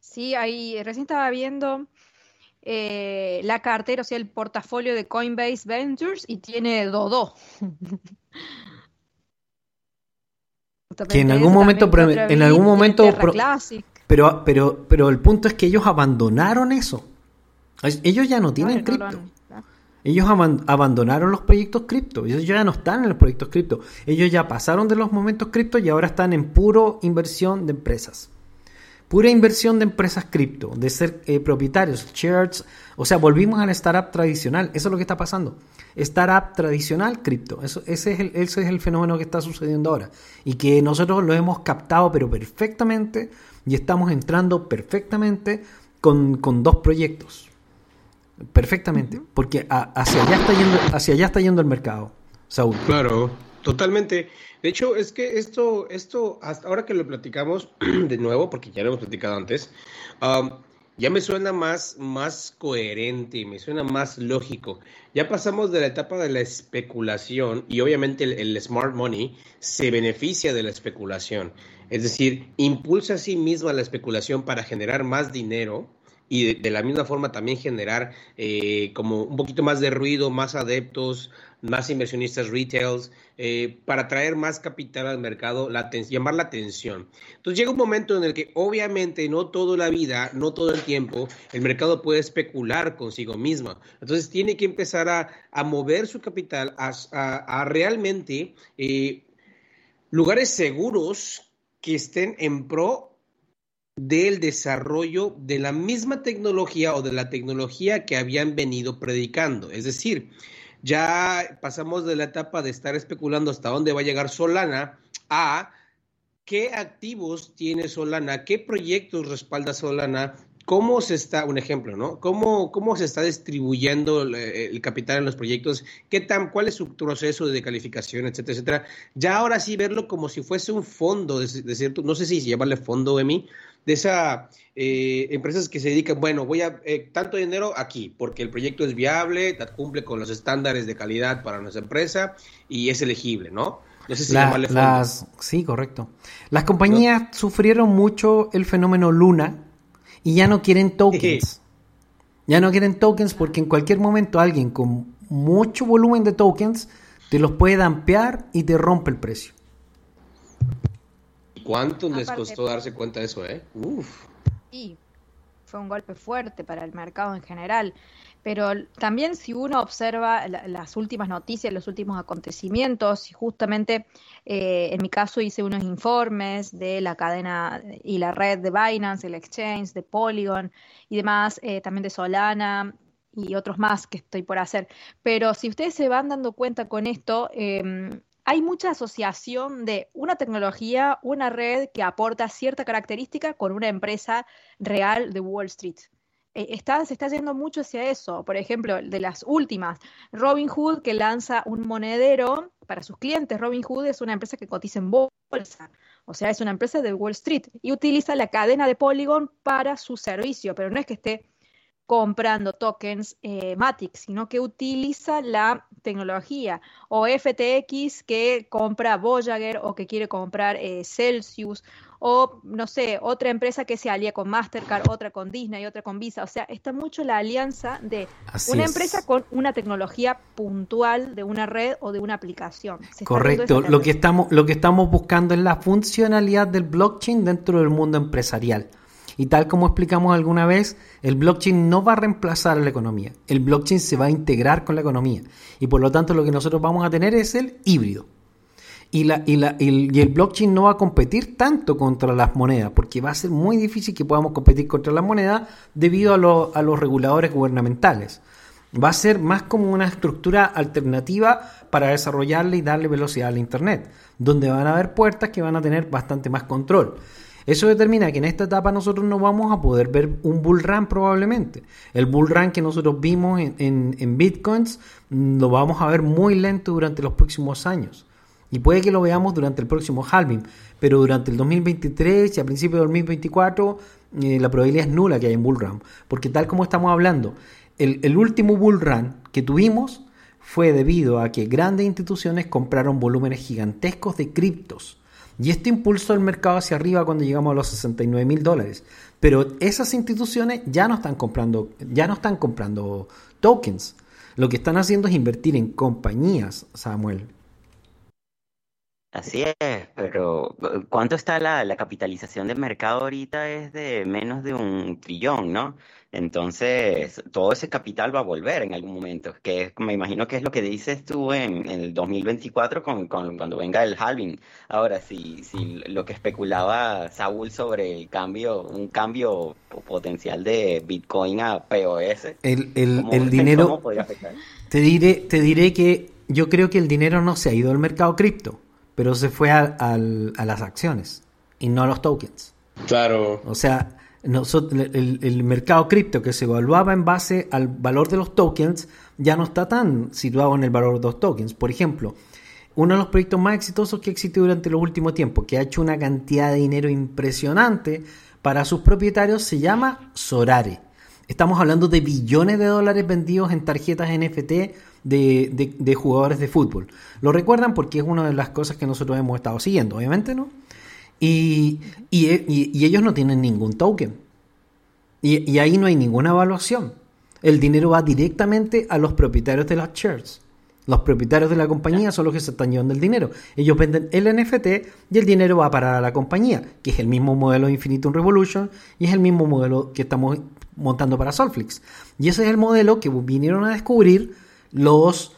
Sí, ahí recién estaba viendo eh, la cartera, o sea, el portafolio de Coinbase Ventures y tiene Dodo. Que en algún momento, en algún momento pro-. Pero, pero, pero el punto es que ellos abandonaron eso. Es- Ellos ya no tienen no cripto. Ellos aban- abandonaron los proyectos cripto. Ellos ya no están en los proyectos cripto. Ellos ya pasaron de los momentos cripto y ahora están en puro inversión de empresas. Pura inversión de empresas cripto, de ser eh, propietarios, shares. O sea, volvimos al startup tradicional. Eso es lo que está pasando. Startup tradicional cripto. Eso, ese, es el, ese es el fenómeno que está sucediendo ahora. Y que nosotros lo hemos captado, pero perfectamente. Y estamos entrando perfectamente con, con dos proyectos. Perfectamente. Porque a- hacia, allá está yendo, hacia allá está yendo el mercado. Saúl. Claro, totalmente. De hecho, es que esto, esto, hasta ahora que lo platicamos de nuevo, porque ya lo hemos platicado antes, um, ya me suena más, más coherente, me suena más lógico. Ya pasamos de la etapa de la especulación y obviamente el, el smart money se beneficia de la especulación. Es decir, impulsa a sí misma la especulación para generar más dinero y de, la misma forma también generar eh, como un poquito más de ruido, más adeptos, más inversionistas retails, eh, para traer más capital al mercado, llamar la atención. Entonces llega un momento en el que obviamente no toda la vida, no todo el tiempo, el mercado puede especular consigo mismo. Entonces tiene que empezar a, mover su capital a realmente eh, lugares seguros que estén en pro del desarrollo de la misma tecnología o de la tecnología que habían venido predicando. Es decir, ya pasamos de la etapa de estar especulando hasta dónde va a llegar Solana a qué activos tiene Solana, qué proyectos respalda Solana, cómo se está, un ejemplo, ¿no? ¿Cómo, cómo se está distribuyendo el, el capital en los proyectos? ¿Qué tan, cuál es su proceso de calificación, etcétera, etcétera? Ya ahora sí verlo como si fuese un fondo, de, de cierto, no sé si llamarle fondo, Emi, de esas eh, empresas que se dedican, bueno, voy a eh, tanto dinero aquí, porque el proyecto es viable, cumple con los estándares de calidad para nuestra empresa y es elegible, ¿no? No sé si La- llamarle fondo. las, sí, correcto. Las compañías sufrieron mucho el fenómeno Luna y ya no quieren tokens. Ya no quieren tokens porque en cualquier momento alguien con mucho volumen de tokens te los puede dampear y te rompe el precio. ¿Cuánto les Aparte- costó darse cuenta de eso, eh? Uf. Sí, fue un golpe fuerte para el mercado en general. Pero también si uno observa la- las últimas noticias, los últimos acontecimientos, y justamente eh, en mi caso hice unos informes de la cadena y la red de Binance, el exchange, de Polygon y demás, eh, también de Solana y otros más que estoy por hacer. Pero si ustedes se van dando cuenta con esto, em, hay mucha asociación de una tecnología, una red que aporta cierta característica con una empresa real de Wall Street. Eh, se está yendo mucho hacia eso. Por ejemplo, de las últimas, Robinhood que lanza un monedero para sus clientes. Robinhood es una empresa que cotiza en bolsa, o sea, es una empresa de Wall Street y utiliza la cadena de Polygon para su servicio, pero no es que esté comprando tokens eh, Matic, sino que utiliza la tecnología. O FTX que compra Voyager o que quiere comprar eh, Celsius. O, no sé, otra empresa que se alía con Mastercard, otra con Disney, otra con Visa. O sea, está mucho la alianza de Así una es. empresa con una tecnología puntual de una red o de una aplicación. Se Correcto. Lo que estamos, lo que estamos buscando es la funcionalidad del blockchain dentro del mundo empresarial. Y tal como explicamos alguna vez, el blockchain no va a reemplazar a la economía. El blockchain se va a integrar con la economía. Y por lo tanto lo que nosotros vamos a tener es el híbrido. Y, la, y, la- el, y el blockchain no va a competir tanto contra las monedas, porque va a ser muy difícil que podamos competir contra las monedas debido a, lo- a los reguladores gubernamentales. Va a ser más como una estructura alternativa para desarrollarle y darle velocidad al Internet, donde van a haber puertas que van a tener bastante más control. Eso determina que en esta etapa nosotros no vamos a poder ver un bull run probablemente. El bull run que nosotros vimos en, en- en bitcoins mm, lo vamos a ver muy lento durante los próximos años. Y puede que lo veamos durante el próximo halving, pero durante el 2023 y a principios del 2024 eh, la probabilidad es nula que haya un bull run. Porque tal como estamos hablando, el, el último bull run que tuvimos fue debido a que grandes instituciones compraron volúmenes gigantescos de criptos. Y esto impulsó el mercado hacia arriba cuando llegamos a los 69 mil dólares. Pero esas instituciones ya no están comprando, ya no están comprando tokens. Lo que están haciendo es invertir en compañías, Samuel. Así es, pero eh, ¿cuánto está la, la capitalización del mercado ahorita? Es de menos de un trillón, ¿no? Entonces, todo ese capital va a volver en algún momento, que es- me imagino que es lo que dices tú en, en el 2024 con, con- cuando venga el halving. Ahora, si, si lo que especulaba Saúl sobre el cambio, un cambio potencial de Bitcoin a POS, El, el- ¿cómo- el cómo dinero, podría afectar? te diré, te diré que yo creo que el dinero no se ha ido al mercado cripto, pero se fue a, a las acciones y no a los tokens. Claro. O sea, nosotros, el, el mercado cripto que se evaluaba en base al valor de los tokens ya no está tan situado en el valor de los tokens. Por ejemplo, uno de los proyectos más exitosos que existe durante los últimos tiempos, que ha hecho una cantidad de dinero impresionante para sus propietarios, se llama Sorare. Estamos hablando de billones de dólares vendidos en tarjetas NFT de, de- de jugadores de fútbol. Lo recuerdan porque es una de las cosas que nosotros hemos estado siguiendo, obviamente, ¿no? Y, y- y- y ellos no tienen ningún token. Y, y ahí no hay ninguna evaluación. El dinero va directamente a los propietarios de las shares. Los propietarios de la compañía son los que se están llevando el dinero. Ellos venden el NFT y el dinero va a parar a la compañía, que es el mismo modelo de Infinitum Revolution y es el mismo modelo que estamos montando para Solflix. Y ese es el modelo que vinieron a descubrir los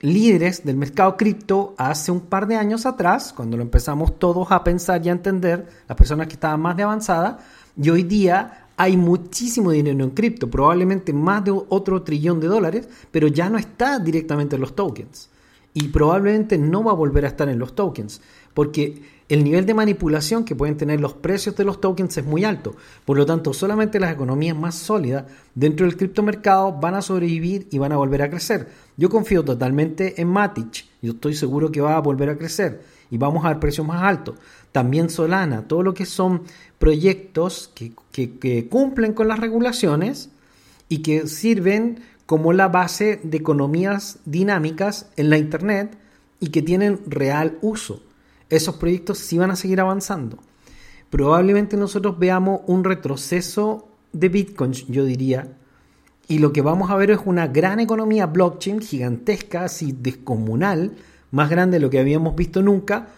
líderes del mercado cripto hace un par de años atrás, cuando lo empezamos todos a pensar y a entender, las personas que estaban más de avanzada, y hoy día hay muchísimo dinero en cripto, probablemente más de otro trillón de dólares, pero ya no está directamente en los tokens. Y probablemente no va a volver a estar en los tokens. porque el nivel de manipulación que pueden tener los precios de los tokens es muy alto. Por lo tanto, solamente las economías más sólidas dentro del criptomercado van a sobrevivir y van a volver a crecer. Yo confío totalmente en Matic. Yo estoy seguro que va a volver a crecer y vamos a ver precios más altos. También Solana, todo lo que son proyectos que, que- que cumplen con las regulaciones y que sirven como la base de economías dinámicas en la Internet y que tienen real uso. Esos proyectos sí van a seguir avanzando. Probablemente nosotros veamos un retroceso de Bitcoin, yo diría, y lo que vamos a ver es una gran economía blockchain gigantesca, así descomunal, más grande de lo que habíamos visto nunca,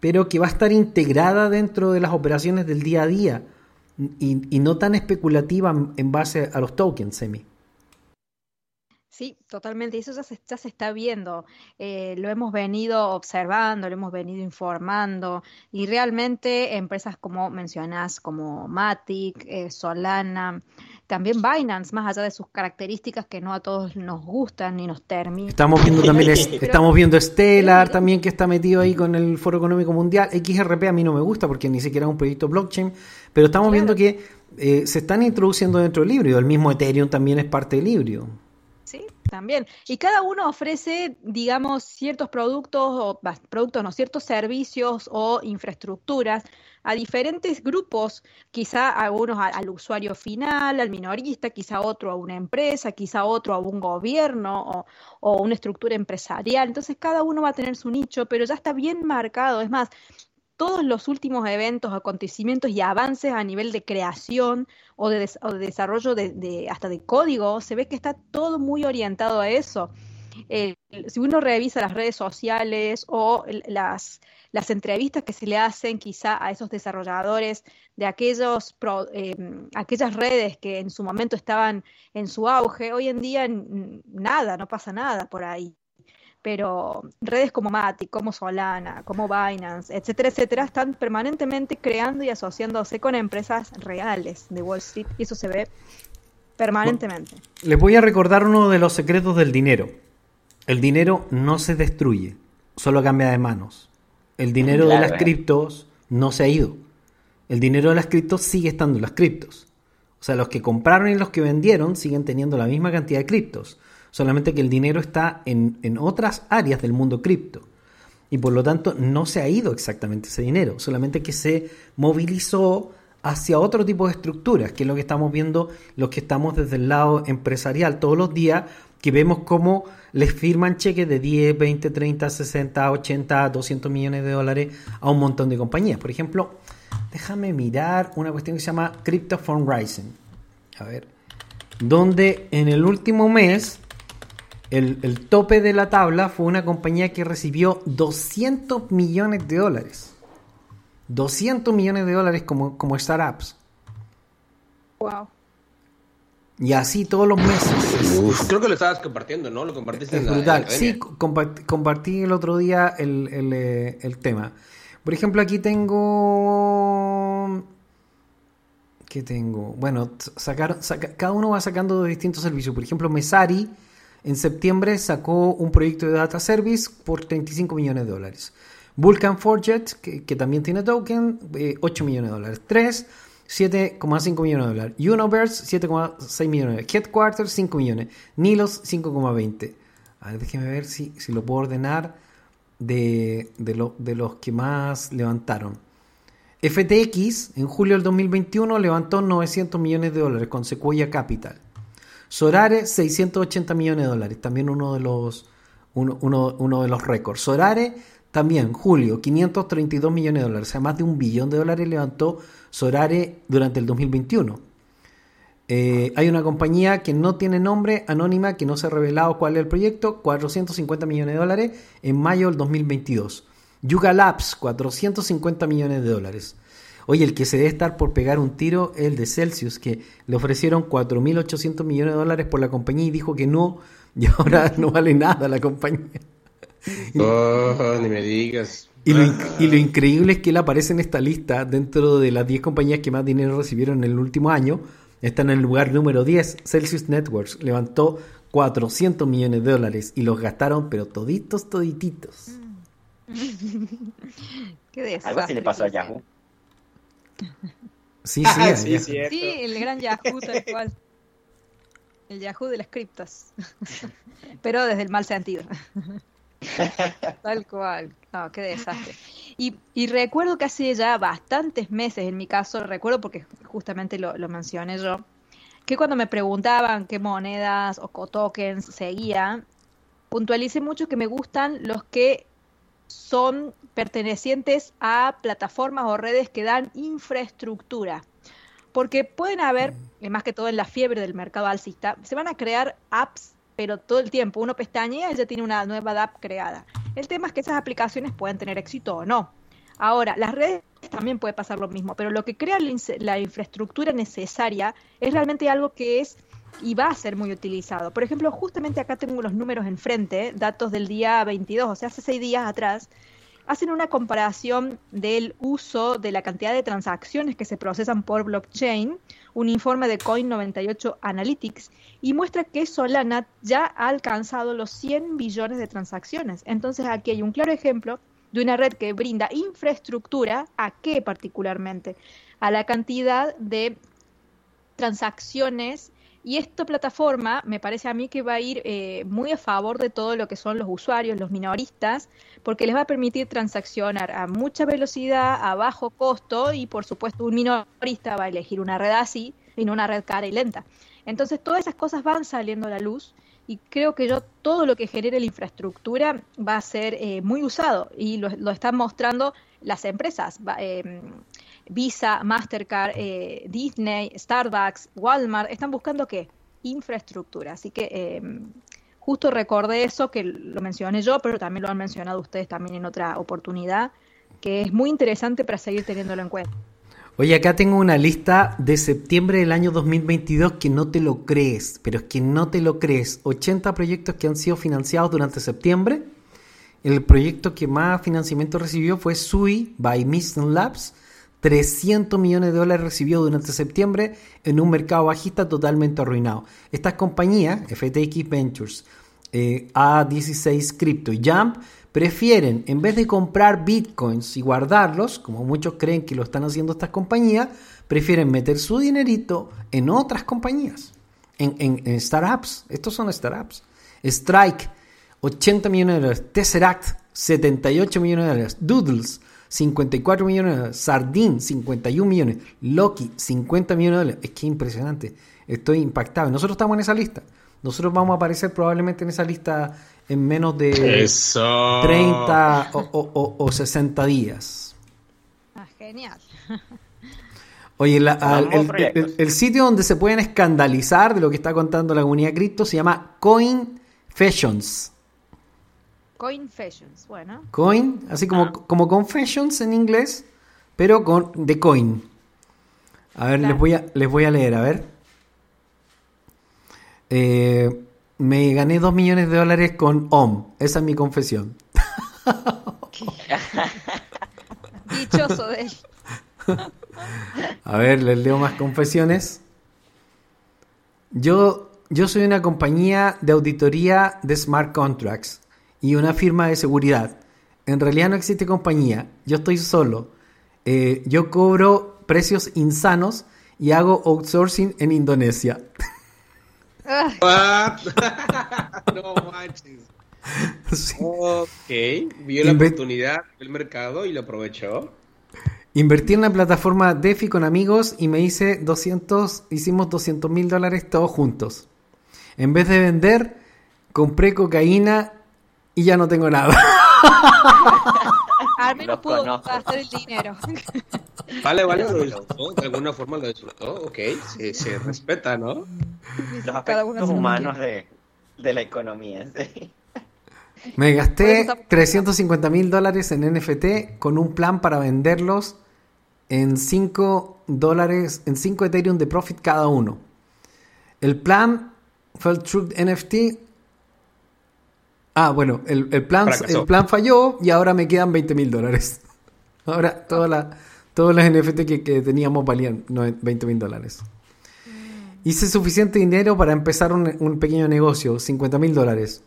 pero que va a estar integrada dentro de las operaciones del día a día y, no tan especulativa en- en base a los tokens, Semi. Sí, totalmente. Y eso ya se, ya se está viendo. Eh, lo hemos venido observando, lo hemos venido informando. Y realmente empresas como mencionás, como Matic, eh, Solana, también Binance, más allá de sus características que no a todos nos gustan ni nos terminan. Estamos viendo también, Pero- estamos viendo Stellar también que está metido ahí con el Foro Económico Mundial. XRP a mí no me gusta porque ni siquiera es un proyecto blockchain, pero estamos viendo que eh, se están introduciendo dentro del híbrido. El mismo Ethereum también es parte del híbrido. También. Y cada uno ofrece, digamos, ciertos productos o productos, no, ciertos servicios o infraestructuras a diferentes grupos, quizá algunos a- al usuario final, al minorista, quizá otro a una empresa, quizá otro a un gobierno o, o una estructura empresarial. Entonces cada uno va a tener su nicho, pero ya está bien marcado. Es más, todos los últimos eventos, acontecimientos y avances a nivel de creación o de, desarrollo de, hasta de código, se ve que está todo muy orientado a eso. Si uno revisa las redes sociales o las, entrevistas que se le hacen quizá a esos desarrolladores de aquellos pro- eh, aquellas redes que en su momento estaban en su auge, hoy en día nada, no pasa nada por ahí pero redes como Matic, como Solana, como Binance, etcétera, etcétera, están permanentemente creando y asociándose con empresas reales de Wall Street y eso se ve permanentemente. Les voy a recordar uno de los secretos del dinero. El dinero no se destruye, solo cambia de manos. El dinero de las eh. criptos no se ha ido. El dinero de las criptos sigue estando en las criptos. O sea, los que compraron y los que vendieron siguen teniendo la misma cantidad de criptos. Solamente que el dinero está en, en otras áreas del mundo cripto. Y por lo tanto no se ha ido exactamente ese dinero. Solamente que se movilizó hacia otro tipo de estructuras, que es lo que estamos viendo los que estamos desde el lado empresarial todos los días, que vemos cómo les firman cheques de 10, 20, 30, 60, 80, 200 millones de dólares a un montón de compañías. Por ejemplo, déjame mirar una cuestión que se llama Crypto Fundraising. A ver, donde en el último mes el, el tope de la tabla fue una compañía que recibió 200 millones de dólares. 200 millones de dólares como, como startups. Wow. Y así todos los meses. Uf, creo que lo estabas compartiendo, ¿no? Lo compartiste es en la- en la brutal. Sí, compartí, compartí el otro día el, el, eh, el tema. Por ejemplo, aquí tengo... ¿Qué tengo? Bueno, t- sacaron, saca- cada uno va sacando de distintos servicios. Por ejemplo, Mesari en septiembre sacó un proyecto de data service por 35 millones de dólares. Vulcan Forget, que, también tiene token, eh, 8 millones de dólares. 3, 7,5 millones de dólares. Universe, 7,6 millones de dólares. Headquarters, 5 millones. Nilos, 5,20. A ver, déjeme ver si, si lo puedo ordenar de, de, lo- de los que más levantaron. FTX en julio del 2021 levantó 900 millones de dólares con Sequoia Capital. Sorare 680 millones de dólares, también uno de los uno, uno- uno los récords. Sorare también julio 532 millones de dólares, o sea, más de un billón de dólares levantó Sorare durante el 2021. Eh, hay una compañía que no tiene nombre, anónima, que no se ha revelado cuál es el proyecto, 450 millones de dólares en mayo del 2022. Yuga Labs, 450 millones de dólares. Oye, el que se debe estar por pegar un tiro es el de Celsius, que le ofrecieron 4.800 millones de dólares por la compañía y dijo que no, y ahora no vale nada la compañía. Oh, ni me digas. Y lo, inc- y lo increíble es que él aparece en esta lista dentro de las 10 compañías que más dinero recibieron en el último año. Está en el lugar número 10. Celsius Networks levantó 400 millones de dólares y los gastaron, pero toditos, todititos. Qué desastre. Algo así le pasó a. Yahoo. Sí, sí, Ah, ya- sí, cierto. Sí, el gran Yahoo tal cual. El Yahoo de las criptos. Pero desde el mal sentido. Tal cual. No, qué desastre. Y, y recuerdo que hace ya bastantes meses, en mi caso, recuerdo porque justamente lo, lo mencioné yo, que cuando me preguntaban qué monedas o tokens seguía, puntualicé mucho que me gustan los que son pertenecientes a plataformas o redes que dan infraestructura. Porque pueden haber, más que todo en la fiebre del mercado alcista, se van a crear apps, pero todo el tiempo. Uno pestañea y ya tiene una nueva app creada. El tema es que esas aplicaciones pueden tener éxito o no. Ahora, las redes también puede pasar lo mismo, pero lo que crea la infraestructura necesaria es realmente algo que es y va a ser muy utilizado. Por ejemplo, justamente acá tengo los números enfrente, datos del día 22, o sea, hace seis días atrás, hacen una comparación del uso de la cantidad de transacciones que se procesan por blockchain, un informe de Coin98 Analytics, y muestra que Solana ya ha alcanzado los 100 billones de transacciones. Entonces aquí hay un claro ejemplo de una red que brinda infraestructura, ¿a qué particularmente? A la cantidad de transacciones y esta plataforma me parece a mí que va a ir eh, muy a favor de todo lo que son los usuarios, los minoristas, porque les va a permitir transaccionar a mucha velocidad, a bajo costo y por supuesto un minorista va a elegir una red así y no una red cara y lenta. Entonces todas esas cosas van saliendo a la luz y creo que yo todo lo que genere la infraestructura va a ser eh, muy usado y lo, lo están mostrando las empresas. Va- eh, Visa, Mastercard, eh, Disney, Starbucks, Walmart, están buscando qué? Infraestructura. Así que eh, justo recordé eso, que lo mencioné yo, pero también lo han mencionado ustedes también en otra oportunidad, que es muy interesante para seguir teniéndolo en cuenta. Oye, acá tengo una lista de septiembre del año 2022 que no te lo crees, pero es que no te lo crees. 80 proyectos que han sido financiados durante septiembre. El proyecto que más financiamiento recibió fue SUI by Mission Labs. 300 millones de dólares recibió durante septiembre en un mercado bajista totalmente arruinado. Estas compañías, FTX Ventures, eh, A16 Crypto y Jump, prefieren, en vez de comprar bitcoins y guardarlos, como muchos creen que lo están haciendo estas compañías, prefieren meter su dinerito en otras compañías, en, en- en startups. Estos son startups. Strike, 80 millones de dólares. Tesseract, 78 millones de dólares. Doodles, 54 millones de dólares. Sardine, 51 millones. Loki, 50 millones de dólares. Es que impresionante. Estoy impactado. Nosotros estamos en esa lista. Nosotros vamos a aparecer probablemente en esa lista en menos de Eso. 30 o, o- o- o 60 días. Ah, genial. Oye, la- al- el- el sitio donde se pueden escandalizar de lo que está contando la comunidad cripto se llama Coin Fashions. Coin Fashions, bueno. Coin, así como, Ah. como Confessions en inglés, pero con de coin. A ver, les, voy a, les voy a leer, a ver. Eh, me gané 2 millones de dólares con OM. Esa es mi confesión. Dichoso de él. A ver, les leo más confesiones. Yo, yo soy una compañía de auditoría de smart contracts y una firma de seguridad. En realidad no existe compañía, yo estoy solo. Eh, yo cobro precios insanos y hago outsourcing en Indonesia. What? no manches. Sí. Ok, vio la oportunidad del mercado y lo aprovechó. Invertí en una plataforma DeFi con amigos y me hice 200, hicimos 200 mil dólares todos juntos. En vez de vender, compré cocaína y ya no tengo nada. al menos Los pudo conozco. gastar el dinero. Vale, vale, lo disfrutó. De alguna forma lo disfrutó. Ok, se, se respeta, ¿no? Los aspectos humanos de, de la economía. sí. Me gasté eso estamos- 350 mil dólares en NFT con un plan para venderlos en 5 dólares, en 5 Ethereum de profit cada uno. El plan fue el Truth NFT. Ah, bueno, el, el plan, Fracasó. el plan falló y ahora me quedan 20 mil dólares. Ahora toda la, todos los NFT que, que teníamos valían no- 20 mil dólares. Hice suficiente dinero para empezar un, un pequeño negocio, 50 mil dólares.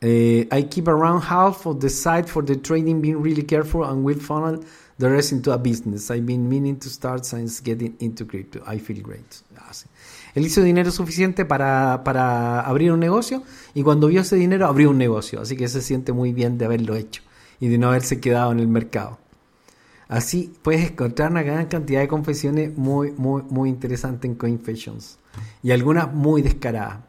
Eh, I keep around half of the site for the trading, being really careful, and will funnel the rest into a business. I've been meaning to start since getting into crypto. I feel great. Él hizo dinero suficiente para, para abrir un negocio y cuando vio ese dinero abrió un negocio. Así que se siente muy bien de haberlo hecho y de no haberse quedado en el mercado. Así puedes encontrar una gran cantidad de confesiones muy, muy, muy interesantes en Confessions. Y algunas muy descaradas.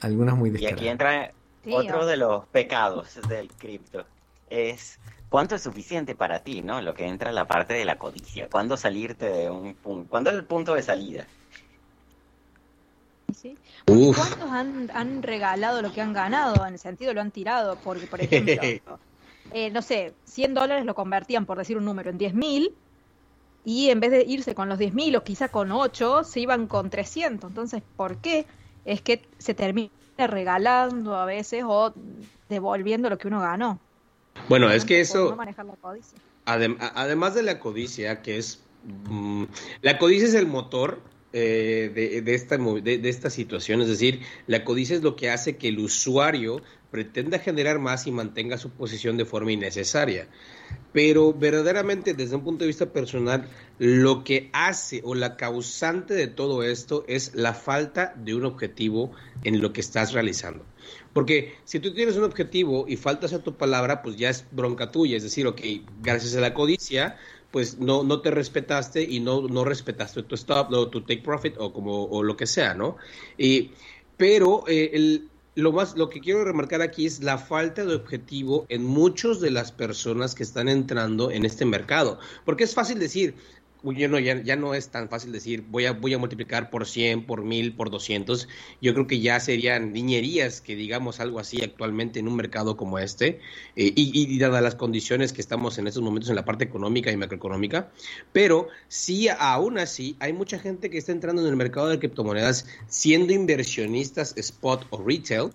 Algunas muy Y descaradas. aquí entra otro de los pecados del cripto. Es cuánto es suficiente para ti, ¿no? Lo que entra la parte de la codicia. ¿Cuándo salirte de un punto? ¿Cuándo es el punto de salida? ¿Sí? Uf. ¿Cuántos han, han regalado lo que han ganado? En el sentido, lo han tirado. Porque, por ejemplo, eh, no sé, 100 dólares lo convertían, por decir un número, en 10 mil. Y en vez de irse con los 10 mil o quizá con 8, se iban con 300. Entonces, ¿por qué? Es que se termina regalando a veces o devolviendo lo que uno ganó. Bueno, es que eso, no manejar la codicia. Adem- además de la codicia, que es... mm, la codicia es el motor eh, de, de esta, de esta situación, es decir, la codicia es lo que hace que el usuario pretenda generar más y mantenga su posición de forma innecesaria. Pero verdaderamente, desde un punto de vista personal, lo que hace o la causante de todo esto es la falta de un objetivo en lo que estás realizando. Porque si tú tienes un objetivo y faltas a tu palabra, pues ya es bronca tuya. Es decir, ok, gracias a la codicia, pues no, no te respetaste y no, no respetaste tu stop, o tu take profit o como o lo que sea, ¿no? Y, pero eh, el, lo más, lo que quiero remarcar aquí es la falta de objetivo en muchas de las personas que están entrando en este mercado. Porque es fácil decir, yo no, ya, ya no es tan fácil decir voy a, voy a multiplicar por 100, por 1000, por 200. Yo creo que ya serían niñerías que digamos algo así actualmente en un mercado como este. eh, y, y dadas las condiciones que estamos en estos momentos en la parte económica y macroeconómica. Pero sí, aún así, hay mucha gente que está entrando en el mercado de criptomonedas siendo inversionistas spot o retail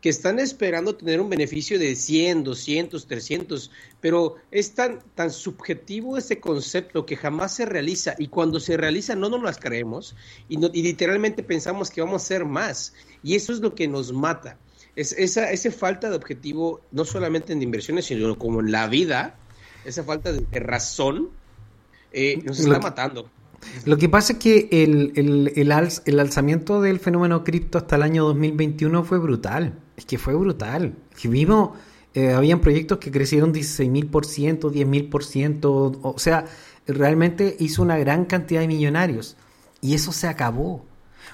que están esperando tener un beneficio de 100, 200, 300, pero es tan, tan subjetivo ese concepto que jamás se realiza y cuando se realiza no nos las creemos y, no- y literalmente pensamos que vamos a ser más y eso es lo que nos mata. Es esa, esa falta de objetivo, no solamente en inversiones, sino como en la vida, esa falta de, de razón, eh, nos Lo está que- matando. Lo que pasa es que el, el, el, alz- el alzamiento del fenómeno cripto hasta el año 2021 fue brutal. Es que fue brutal. Vimos, eh, habían proyectos que crecieron 16.000%, 10.000%. O sea, realmente hizo una gran cantidad de millonarios. Y eso se acabó.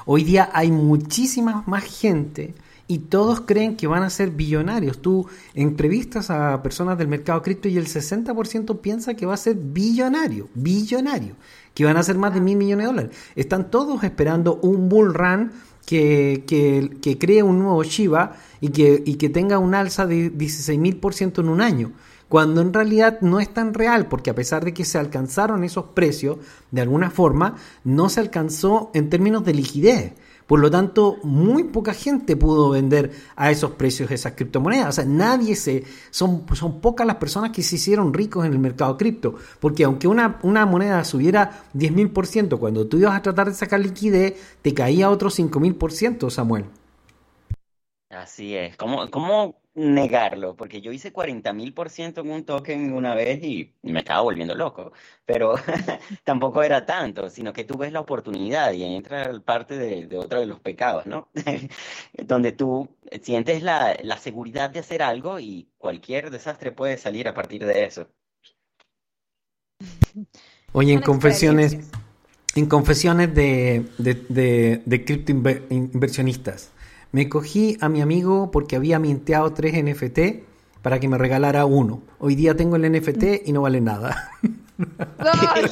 Hoy día hay muchísima más gente y todos creen que van a ser billonarios. Tú entrevistas a personas del mercado cripto y el 60% piensa que va a ser billonario, billonario, que van a ser más de mil millones de dólares. Están todos esperando un bull run que, que, que cree un nuevo Shiba y que, y que tenga un alza de 16.000% en un año cuando en realidad no es tan real, porque a pesar de que se alcanzaron esos precios, de alguna forma, no se alcanzó en términos de liquidez. Por lo tanto, muy poca gente pudo vender a esos precios esas criptomonedas. O sea, nadie se... Son, son pocas las personas que se hicieron ricos en el mercado cripto. Porque aunque una, una moneda subiera 10.000%, cuando tú ibas a tratar de sacar liquidez, te caía otro 5.000%, Samuel. Así es. ¿Cómo, negarlo? Porque yo hice 40 mil por ciento en un token una vez y me estaba volviendo loco. Pero tampoco era tanto, sino que tú ves la oportunidad y entra parte de, de otro de los pecados, ¿no? Donde tú sientes la, la seguridad de hacer algo y cualquier desastre puede salir a partir de eso. Oye, en confesiones, en confesiones de, de, de, de cripto inver- inversionistas, me cogí a mi amigo porque había minteado tres NFT para que me regalara uno. Hoy día tengo el NFT y no vale nada.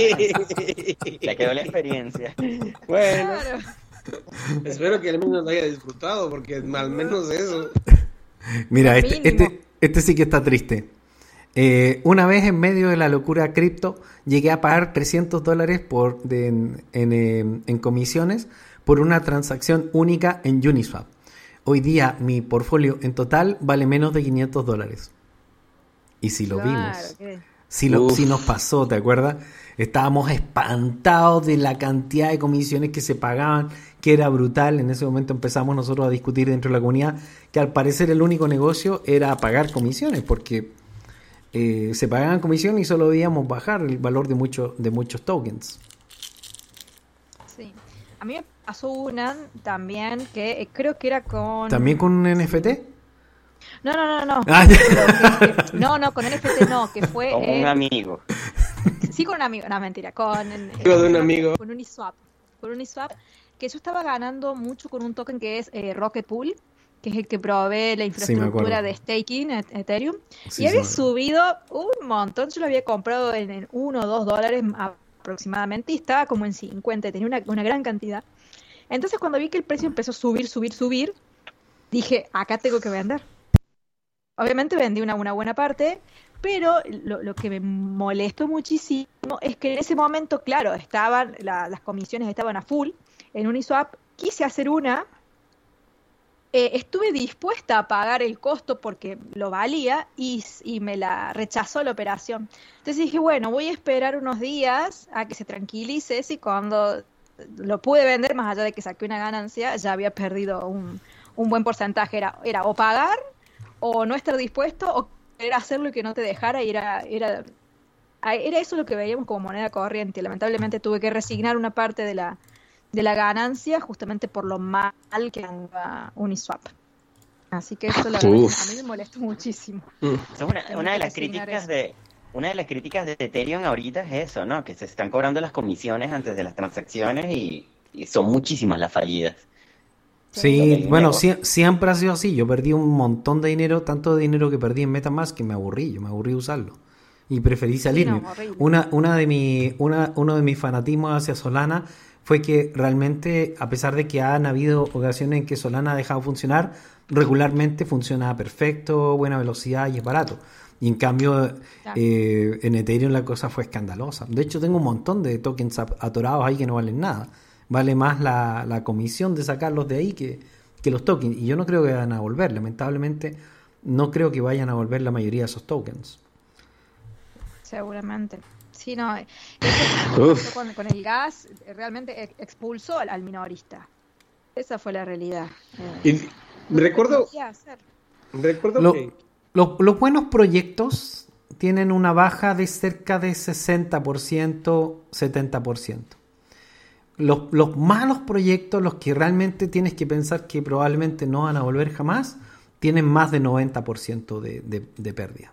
Le quedó la experiencia. Bueno, Claro. espero que al menos lo haya disfrutado, porque al menos eso. Mira, este, este, este sí que está triste. Eh, una vez en medio de la locura cripto, llegué a pagar 300 dólares por, de- en, en, eh, en comisiones por una transacción única en Uniswap. Hoy día mi portfolio en total vale menos de 500 dólares. Y si lo Claro, vimos, si, lo, Uf. si nos pasó, ¿te acuerdas? Estábamos espantados de la cantidad de comisiones que se pagaban, que era brutal. En ese momento empezamos nosotros a discutir dentro de la comunidad que al parecer el único negocio era pagar comisiones, porque eh, se pagaban comisiones y solo debíamos bajar el valor de, muchos de muchos tokens. A mí me pasó una también que eh, creo que era con... ¿También con NFT? No, no, no, no. Ah, que- no, no, con NFT no, que fue... Con un eh, amigo. Sí, con un amigo, no, mentira, con, eh, Amigo de un amigo. con Uniswap. Con Uniswap, que yo estaba ganando mucho con un token que es eh, Rocket Pool, que es el que provee la infraestructura de staking, et- Ethereum. Sí, y había sí, subido un montón, yo lo había comprado en, en 1 o 2 dólares aproximadamente estaba como en 50, tenía una, una gran cantidad. Entonces cuando vi que el precio empezó a subir, subir, subir, dije, acá tengo que vender. Obviamente vendí una, una buena parte, pero lo, lo que me molestó muchísimo es que en ese momento, claro, estaban la- las comisiones estaban a full en Uniswap. Quise hacer una, eh, estuve dispuesta a pagar el costo porque lo valía y, y me la rechazó la operación. Entonces dije, bueno, voy a esperar unos días a que se tranquilice y cuando lo pude vender, más allá de que saqué una ganancia, ya había perdido un, un buen porcentaje. Era, era o pagar o no estar dispuesto o querer hacerlo y que no te dejara y era, era, era eso lo que veíamos como moneda corriente. Lamentablemente tuve que resignar una parte de la, de la ganancia justamente por lo mal que anda Uniswap. Así que eso la verdad, a mí me molestó muchísimo. Mm. Una, de las críticas eso. de una de las críticas de Ethereum ahorita es eso, ¿no? Que se están cobrando las comisiones antes de las transacciones y, y son muchísimas las fallidas. Sí, Sí. bueno, sie- siempre ha sido así. Yo perdí un montón de dinero, tanto de dinero que perdí en MetaMask que me aburrí, yo me aburrí de usarlo. Y preferí salirme. no, una, una de mi, una, uno de mis fanatismos hacia Solana fue que realmente, a pesar de que han habido ocasiones en que Solana ha dejado de funcionar, regularmente funciona perfecto, buena velocidad y es barato. Y en cambio, eh, en Ethereum la cosa fue escandalosa. De hecho, tengo un montón de tokens atorados ahí que no valen nada. Vale más la, la comisión de sacarlos de ahí que, que los tokens. Y yo no creo que vayan a volver. Lamentablemente, no creo que vayan a volver la mayoría de esos tokens. Seguramente. Sí, no. eh, con, con el gas eh, realmente ex- expulsó al, al minorista. Esa fue la realidad. Eh, Y no recuerdo, recuerdo Lo- que los, los buenos proyectos tienen una baja de cerca de 60%, 70%. Los, los malos proyectos, los que realmente tienes que pensar que probablemente no van a volver jamás, tienen más de 90% de, de, de pérdida.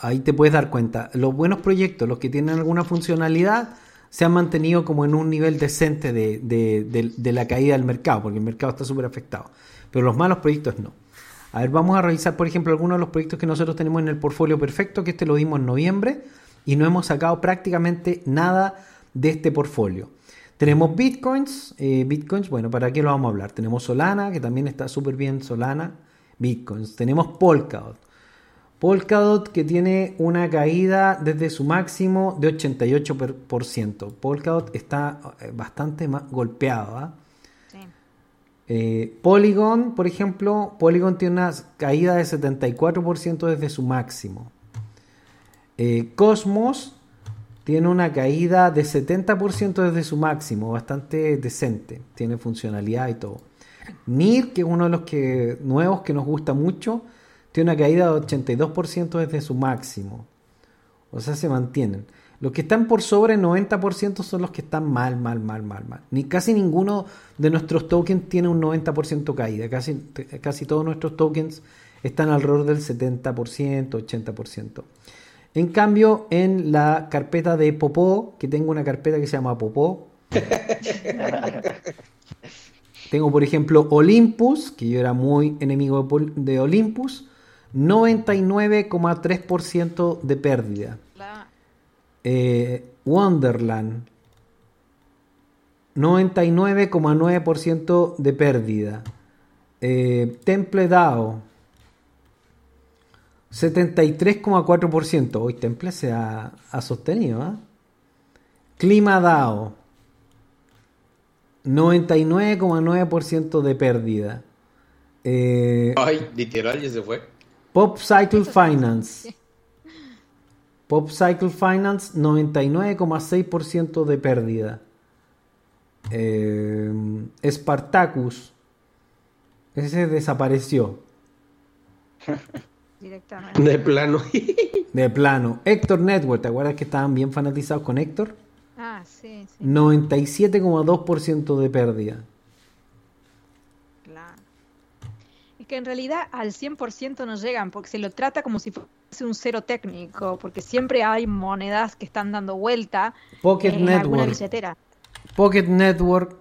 Ahí te puedes dar cuenta. Los buenos proyectos, los que tienen alguna funcionalidad, se han mantenido como en un nivel decente de, de- la caída del mercado, porque el mercado está súper afectado. Pero los malos proyectos no. A ver, vamos a revisar, por ejemplo, algunos de los proyectos que nosotros tenemos en el portfolio perfecto, que este lo dimos en noviembre, y no hemos sacado prácticamente nada de este portfolio. Tenemos bitcoins, eh, bitcoins, bueno, ¿para qué lo vamos a hablar? Tenemos Solana, que también está súper bien Solana, bitcoins. Tenemos Polkadot. Polkadot que tiene una caída desde su máximo de 88%. Polkadot está eh, bastante más golpeado. ¿ah? Sí. Eh, Polygon, por ejemplo, Polygon tiene una caída de 74% desde su máximo. Eh, Cosmos tiene una caída de 70% desde su máximo, bastante decente, tiene funcionalidad y todo. NIR, que es uno de los que, nuevos que nos gusta mucho, tiene una caída de 82% desde su máximo. O sea, se mantienen. Los que están por sobre el 90% son los que están mal, mal, mal, mal, mal. Ni casi ninguno de nuestros tokens tiene un 90% caída. Casi, casi todos nuestros tokens están alrededor del 70%, 80%. En cambio, en la carpeta de Popó, que tengo una carpeta que se llama Popó, tengo por ejemplo Olympus, que yo era muy enemigo de Olympus, 99,3% de pérdida. Eh, Wonderland, 99,9% de pérdida. Eh, Temple DAO, 73,4%. Hoy Temple se ha, ha sostenido. ¿ah? Clima DAO, 99,9% de pérdida. Eh, Ay, literal, ya se fue. Pop Cycle Finance. Pop Cycle Finance, 99,6% de pérdida. Eh, Spartacus, ese desapareció. Directamente. De plano. De plano. Héctor Network, ¿te acuerdas que estaban bien fanatizados con Héctor? Ah, sí, sí, 97,2% de pérdida. claro. Es que en realidad al 100% no llegan, porque se lo trata como si fuese un cero técnico, porque siempre hay monedas que están dando vuelta Pocket en alguna Network. billetera. Pocket Network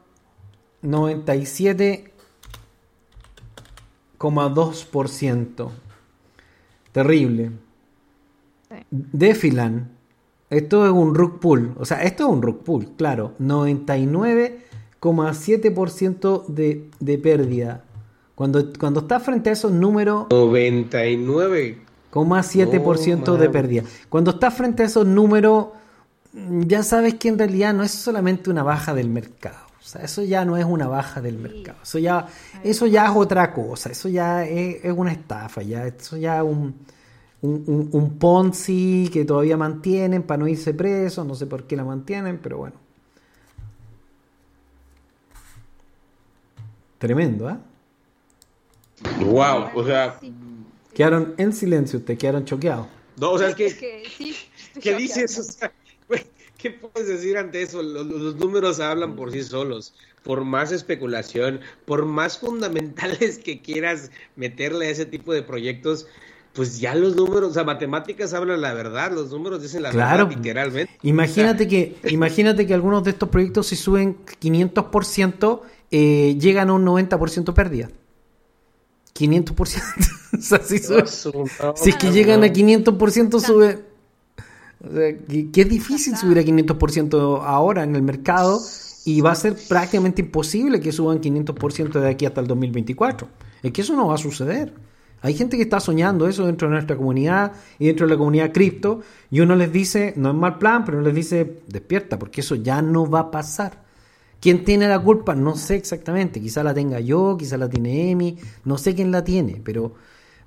97,2%. Terrible. Sí. Defilan. Esto es un rug pull. O sea, esto es un rug pull, claro. 99,7% de, de pérdida. Cuando, cuando está frente a esos números, 99. 0,7% No, de man. pérdida. Cuando estás frente a esos números, mm, ya sabes que en realidad no es solamente una baja del mercado. O sea, eso ya no es una baja del mercado. Eso ya, eso ya es otra cosa. Eso ya es, es una estafa. Ya, eso ya es un, un, un- un Ponzi que todavía mantienen para no irse presos. No sé por qué la mantienen, pero bueno. Tremendo, ¿eh? Wow, o sea, Sí. Quedaron en silencio, ustedes quedaron choqueados. no, o sea, es que, que sí, estoy ¿qué dices? O sea, güey, ¿qué puedes decir ante eso? Los, los números hablan por sí solos. Por más especulación, por más fundamentales que quieras meterle a ese tipo de proyectos, pues ya los números, o sea, matemáticas hablan la verdad, los números dicen la Claro. verdad literalmente. Imagínate que, imagínate que algunos de estos proyectos si suben 500%, eh, llegan a un 90% pérdida. 500%. o sea, si, sube- si es que llegan a 500% sube... O sea, que, que es difícil subir a 500% ahora en el mercado y va a ser prácticamente imposible que suban 500% de aquí hasta el 2024. Es que eso no va a suceder. Hay gente que está soñando eso dentro de nuestra comunidad y dentro de la comunidad cripto y uno les dice, no es mal plan, pero uno les dice, despierta, porque eso ya no va a pasar. ¿Quién tiene la culpa? No sé exactamente. Quizá la tenga yo, quizá la tiene Emi, no sé quién la tiene, pero,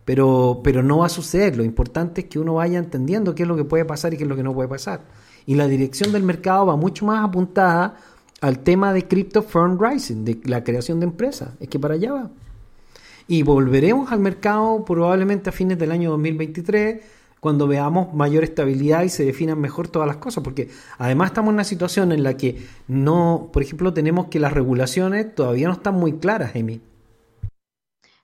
pero, pero no va a suceder. Lo importante es que uno vaya entendiendo qué es lo que puede pasar y qué es lo que no puede pasar. Y la dirección del mercado va mucho más apuntada al tema de Crypto Fundraising, de la creación de empresas. Es que para allá va. Y volveremos al mercado probablemente a fines del año 2023, cuando veamos mayor estabilidad y se definan mejor todas las cosas, porque además estamos en una situación en la que no, por ejemplo, tenemos que las regulaciones todavía no están muy claras, Emi.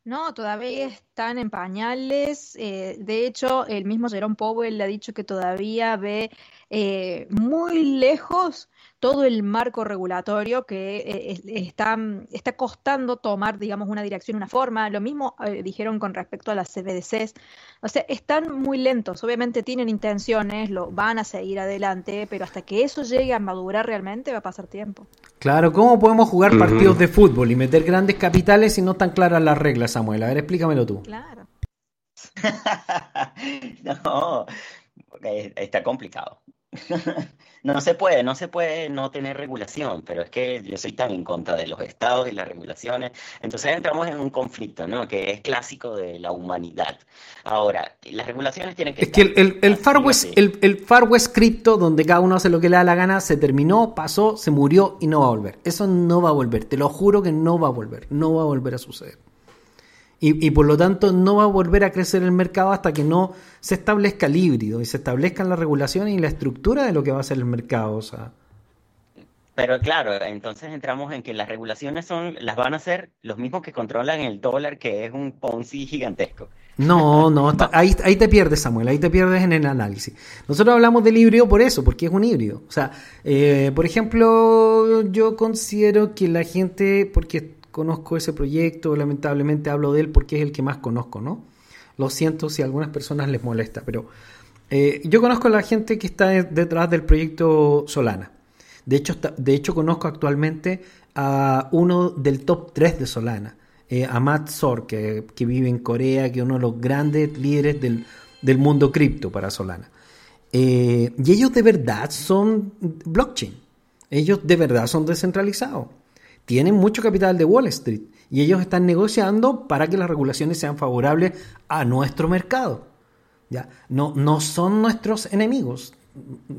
No, todavía están en pañales. eh, de hecho, el mismo Jerome Powell ha dicho que todavía ve eh, muy lejos todo el marco regulatorio que eh, es- está, está costando tomar, digamos, una dirección, una forma. Lo mismo eh, dijeron con respecto a las CBDCs. O sea, están muy lentos. Obviamente tienen intenciones, lo van a seguir adelante, pero hasta que eso llegue a madurar realmente va a pasar tiempo. Claro, ¿cómo podemos jugar partidos de fútbol y meter grandes capitales si no están claras las reglas, Samuel? A ver, explícamelo tú. Claro. No, está complicado. No se puede, no se puede no tener regulación, pero es que yo soy tan en contra de los estados y las regulaciones. Entonces entramos en un conflicto, ¿no? Que es clásico de la humanidad. Ahora, las regulaciones tienen que Es que el, el, el Far West, el, el Far West Crypto, donde cada uno hace lo que le da la gana, se terminó, pasó, se murió y no va a volver. Eso no va a volver, te lo juro que no va a volver, no va a volver a suceder. Y, y por lo tanto no va a volver a crecer el mercado hasta que no se establezca el híbrido y se establezcan las regulaciones y la estructura de lo que va a ser el mercado. O sea, Pero claro, entonces entramos en que las regulaciones son, las van a hacer los mismos que controlan el dólar, que es un Ponzi gigantesco. No, no, está- ahí, ahí te pierdes, Samuel, ahí te pierdes en el análisis. Nosotros hablamos del híbrido por eso, porque es un híbrido. O sea, eh, por ejemplo, yo considero que la gente, porque conozco ese proyecto, lamentablemente hablo de él porque es el que más conozco, ¿no? Lo siento si a algunas personas les molesta, pero eh, yo conozco a la gente que está de- detrás del proyecto Solana. De hecho, de hecho conozco actualmente a uno del top 3 de Solana, eh, a Matt Sor, que, que vive en Corea, que es uno de los grandes líderes del, del mundo cripto para Solana. Eh, y ellos de verdad son blockchain. Ellos de verdad son descentralizados. Tienen mucho capital de Wall Street y ellos están negociando para que las regulaciones sean favorables a nuestro mercado. ¿ya? No, no son nuestros enemigos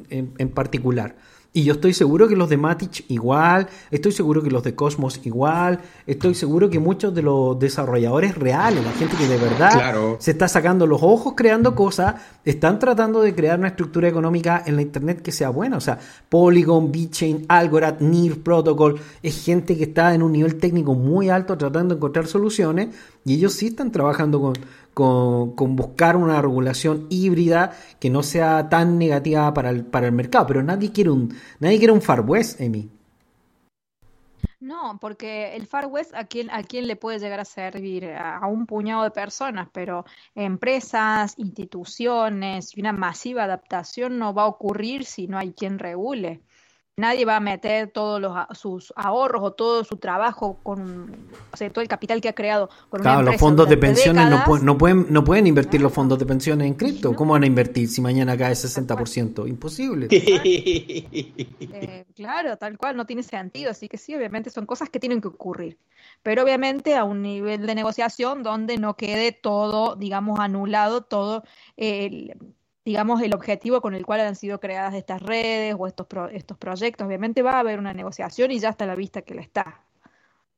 en, en particular. Y yo estoy seguro que los de Matic igual, estoy seguro que los de Cosmos igual, estoy seguro que muchos de los desarrolladores reales, la gente que de verdad Claro. se está sacando los ojos creando cosas, están tratando de crear una estructura económica en la internet que sea buena. O sea, Polygon, BitChain, Algorand, NIR Protocol, es gente que está en un nivel técnico muy alto tratando de encontrar soluciones y ellos sí están trabajando con, con, con buscar una regulación híbrida que no sea tan negativa para el, para el mercado. Pero nadie quiere un, nadie quiere un Far West, Emi. No, porque el Far West a quién, a quién le puede llegar a servir a, a un puñado de personas, pero empresas, instituciones y una masiva adaptación no va a ocurrir si no hay quien regule. Nadie va a meter todos los, sus ahorros o todo su trabajo con, o sea, todo el capital que ha creado con una Claro, los fondos de pensiones no, décadas. pu- no pueden, no pueden invertir los fondos de pensiones en cripto. ¿Cómo van a invertir si mañana cae 60%? Imposible. Eh, claro, tal cual, no tiene sentido. Así que sí, obviamente son cosas que tienen que ocurrir. Pero obviamente a un nivel de negociación donde no quede todo, digamos, anulado, todo el, digamos, el objetivo con el cual han sido creadas estas redes o estos, pro- estos proyectos. Obviamente va a haber una negociación y ya está la vista que la está.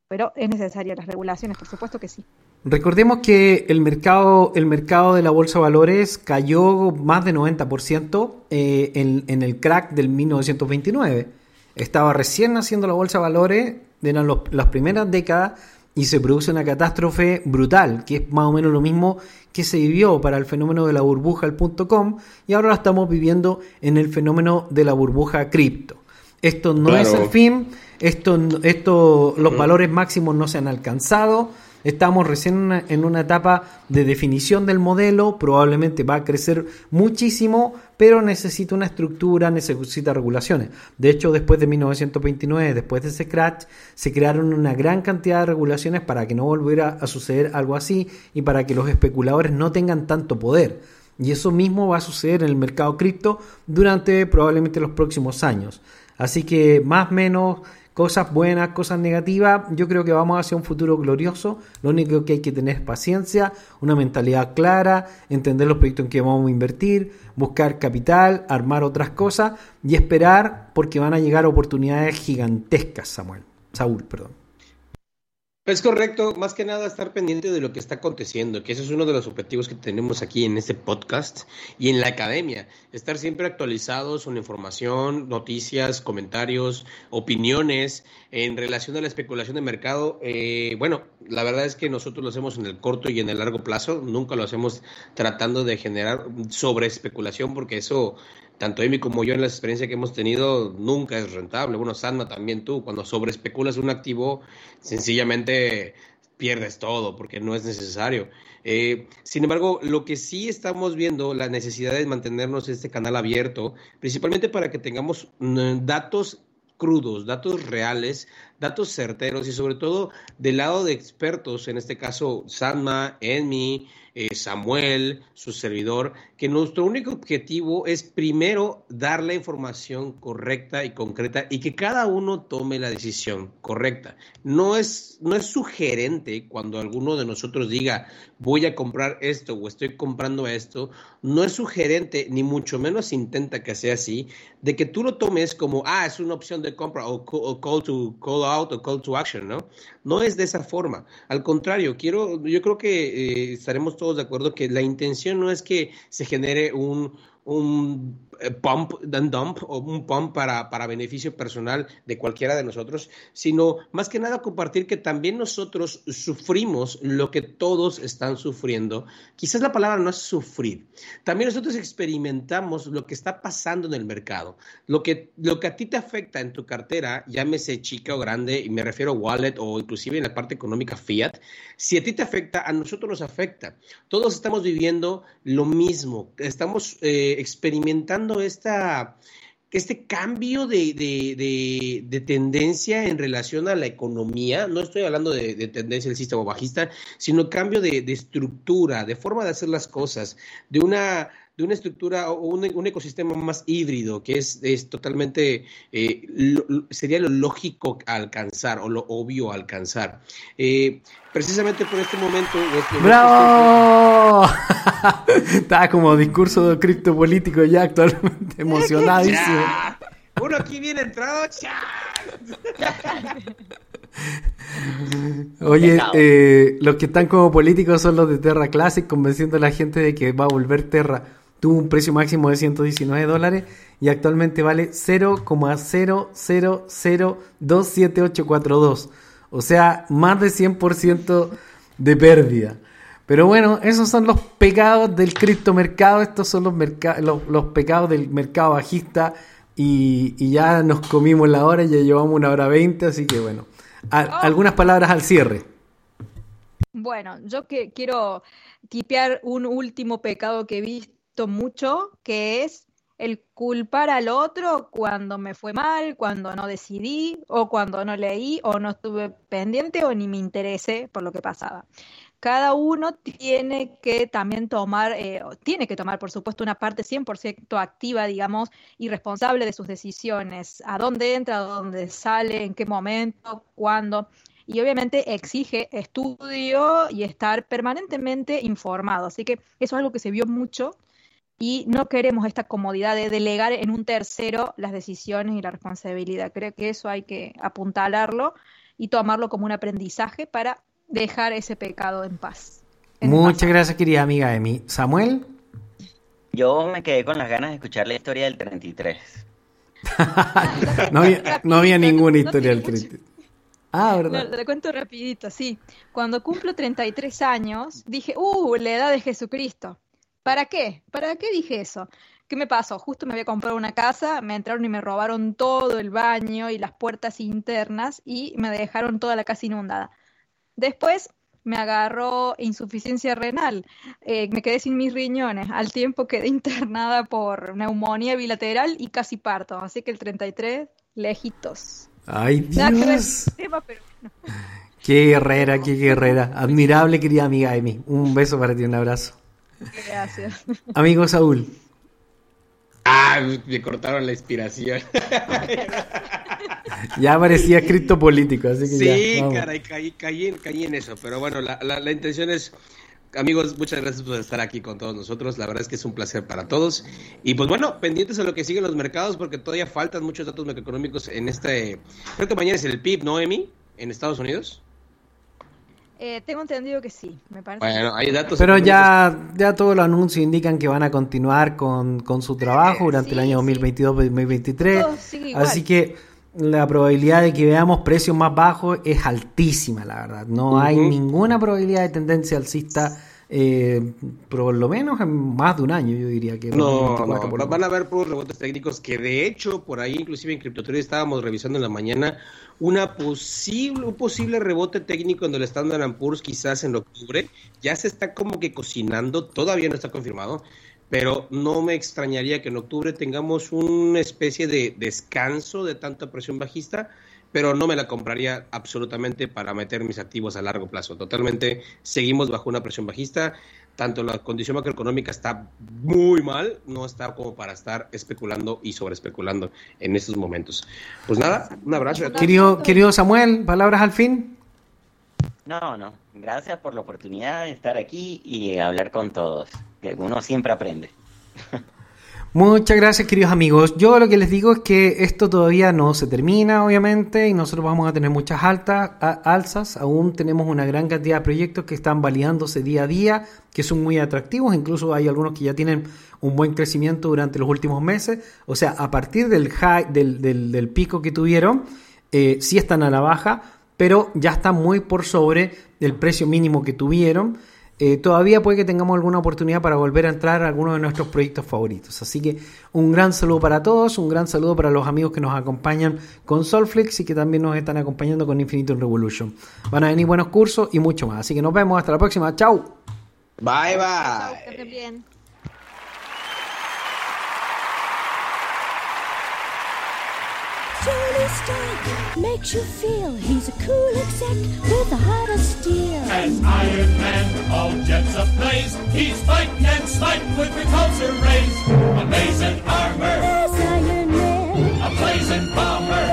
Pero es necesaria las regulaciones, por supuesto que sí. Recordemos que el mercado, el mercado de la bolsa de valores cayó más de 90% eh, en, en el crack del 1929. Estaba recién naciendo la bolsa de valores, eran los- las primeras décadas, y se produce una catástrofe brutal, que es más o menos lo mismo que se vivió para el fenómeno de la burbuja, el punto com, y ahora lo estamos viviendo en el fenómeno de la burbuja cripto. Esto no es el fin, esto, esto, los valores máximos no se han alcanzado, estamos recién en una, etapa de definición del modelo, probablemente va a crecer muchísimo, pero necesita una estructura, necesita regulaciones. De hecho, después de 1929, después de ese crash, se crearon una gran cantidad de regulaciones para que no volviera a suceder algo así y para que los especuladores no tengan tanto poder. Y eso mismo va a suceder en el mercado cripto durante probablemente los próximos años. Así que más o menos cosas buenas, cosas negativas, yo creo que vamos hacia un futuro glorioso. Lo único que hay que tener es paciencia, una mentalidad clara, entender los proyectos en que vamos a invertir, buscar capital, armar otras cosas y esperar porque van a llegar oportunidades gigantescas, Samuel. Saúl, perdón. Es correcto, más que nada estar pendiente de lo que está aconteciendo, que ese es uno de los objetivos que tenemos aquí en este podcast y en la academia, estar siempre actualizados con información, noticias, comentarios, opiniones en relación a la especulación de mercado. Eh, bueno, la verdad es que nosotros lo hacemos en el corto y en el largo plazo, nunca lo hacemos tratando de generar sobre especulación, porque eso tanto Amy como yo en la experiencia que hemos tenido nunca es rentable. Bueno, Sanma también tú, cuando sobre especulas un activo, sencillamente pierdes todo porque no es necesario. Eh, sin embargo, lo que sí estamos viendo, la necesidad de mantenernos este canal abierto, principalmente para que tengamos mm, datos crudos, datos reales, datos certeros y sobre todo del lado de expertos, en este caso Sanma, Enmi, eh, Samuel, su servidor, que nuestro único objetivo es primero dar la información correcta y concreta y que cada uno tome la decisión correcta. No es, no es sugerente cuando alguno de nosotros diga voy a comprar esto o estoy comprando esto, no es sugerente ni mucho menos intenta que sea así, de que tú lo tomes como, ah, es una opción de compra o, call to call out o call to action, ¿no? No es de esa forma. Al contrario, quiero, yo creo que eh, estaremos todos de acuerdo que la intención no es que se genere un, un pump and dump o un pump para, para beneficio personal de cualquiera de nosotros, sino más que nada compartir que también nosotros sufrimos lo que todos están sufriendo. Quizás la palabra no es sufrir. También nosotros experimentamos lo que está pasando en el mercado. Lo que, lo que a ti te afecta en tu cartera, llámese chica o grande, y me refiero a wallet o inclusive en la parte económica fiat, si a ti te afecta, a nosotros nos afecta. Todos estamos viviendo lo mismo. Estamos eh, experimentando esta, este cambio de, de, de, de tendencia en relación a la economía. No estoy hablando de, de tendencia alcista o bajista, sino cambio de estructura, de forma de hacer las cosas, de una de una estructura o un, un ecosistema más híbrido, que es, es totalmente, eh, lo- sería lo lógico alcanzar o lo obvio alcanzar. Eh, precisamente por este momento... este- ¡Bravo! Estaba como discurso criptopolítico ya actualmente emocionadísimo. ¡Ya! Uno aquí bien entrado, ¡ya! Oye, eh, los que están como políticos son los de Terra Classic convenciendo a la gente de que va a volver Terra. Tuvo un precio máximo de 119 dólares y actualmente vale 0,000027842. O sea, más de 100% de pérdida. Pero bueno, esos son los pecados del criptomercado. Estos son los, los, los pecados del mercado bajista. Y, y ya nos comimos la hora, ya llevamos una hora veinte, así que bueno. A- algunas palabras al cierre. Bueno, yo que quiero tipear un último pecado que he visto mucho, que es el culpar al otro cuando me fue mal, cuando no decidí, o cuando no leí, o no estuve pendiente, o ni me interesé por lo que pasaba. Cada uno tiene que también tomar, eh, tiene que tomar, por supuesto, una parte 100% activa, digamos, y responsable de sus decisiones, a dónde entra, a dónde sale, en qué momento, cuándo y obviamente exige estudio y estar permanentemente informado. Así que eso es algo que se vio mucho y no queremos esta comodidad de delegar en un tercero las decisiones y la responsabilidad. Creo que eso hay que apuntalarlo y tomarlo como un aprendizaje para dejar ese pecado en paz. en Muchas gracias, querida amiga Emi. Samuel. Yo me quedé con las ganas de escuchar la historia del 33. No había, no había ninguna historia del tiene mucho. 30. Ah, ¿verdad? lo cuento rapidito, sí. Cuando cumplo 33 años, dije, uh, la edad de Jesucristo. ¿Para qué? ¿Para qué dije eso? ¿Qué me pasó? Justo me había comprado una casa, me entraron y me robaron todo el baño y las puertas internas y me dejaron toda la casa inundada. Después me agarró insuficiencia renal, eh, me quedé sin mis riñones, al tiempo quedé internada por neumonía bilateral y casi parto, así que el 33, lejitos. Ay, Dios. tema, pero. Qué guerrera, qué guerrera. Admirable, querida amiga Emi. Un beso para ti, un abrazo. Gracias. Amigo Saúl. Ah, me cortaron la inspiración. Ya parecía escrito político, así que Sí, ya. vamos. caray, caí, caí en, caí en eso. Pero bueno, la, la, la intención es, amigos, muchas gracias por estar aquí con todos nosotros. La verdad es que es un placer para todos. Y pues bueno, pendientes a lo que siguen los mercados, porque todavía faltan muchos datos macroeconómicos en este. Creo que mañana es el PIB, ¿no, Emi? En Estados Unidos. Eh, tengo entendido que sí, me parece. Bueno, hay datos. Pero ya, ya todos los anuncios indican que van a continuar con, con su trabajo durante el Sí, año sí. 2022-2023. Todo sigue igual. Así que la probabilidad de que veamos precios más bajos es altísima, la verdad. No hay ninguna probabilidad de tendencia alcista, eh, por lo menos en más de un año, yo diría que. No, 2024 no, van a haber puros rebotes técnicos que de hecho por ahí inclusive en Criptoteoría estábamos revisando en la mañana una posible, un posible rebote técnico en el Standard Poor's quizás en octubre. Ya se está como que cocinando, todavía no está confirmado, pero no me extrañaría que en octubre tengamos una especie de descanso de tanta presión bajista, pero no me la compraría absolutamente para meter mis activos a largo plazo. Totalmente seguimos bajo una presión bajista tanto la condición macroeconómica está muy mal, no está como para estar especulando y sobreespeculando en estos momentos. Pues nada, un abrazo. Querido, querido Samuel, palabras al fin. No, no. Gracias por la oportunidad de estar aquí y hablar con todos. Que uno siempre aprende. Muchas gracias, queridos amigos. Yo lo que les digo es que esto todavía no se termina, obviamente, y nosotros vamos a tener muchas altas, alzas. Aún tenemos una gran cantidad de proyectos que están validándose día a día, que son muy atractivos. Incluso hay algunos que ya tienen un buen crecimiento durante los últimos meses. O sea, a partir del high, del, del- del pico que tuvieron, eh, sí están a la baja, pero ya están muy por sobre del precio mínimo que tuvieron. Eh, todavía puede que tengamos alguna oportunidad para volver a entrar a algunos de nuestros proyectos favoritos. Así que un gran saludo para todos, un gran saludo para los amigos que nos acompañan con Solflix y que también nos están acompañando con Infinite Revolution. Van a venir buenos cursos y mucho más. Así que nos vemos hasta la próxima. Chau. Bye, Chao, bye. que estén bien. Style makes you feel he's a cool exec with a heart of steel. As Iron Man, all jets ablaze, he's fighting and smiting with repulsor rays. Amazing armor, There's Iron Man. a blazing bomber,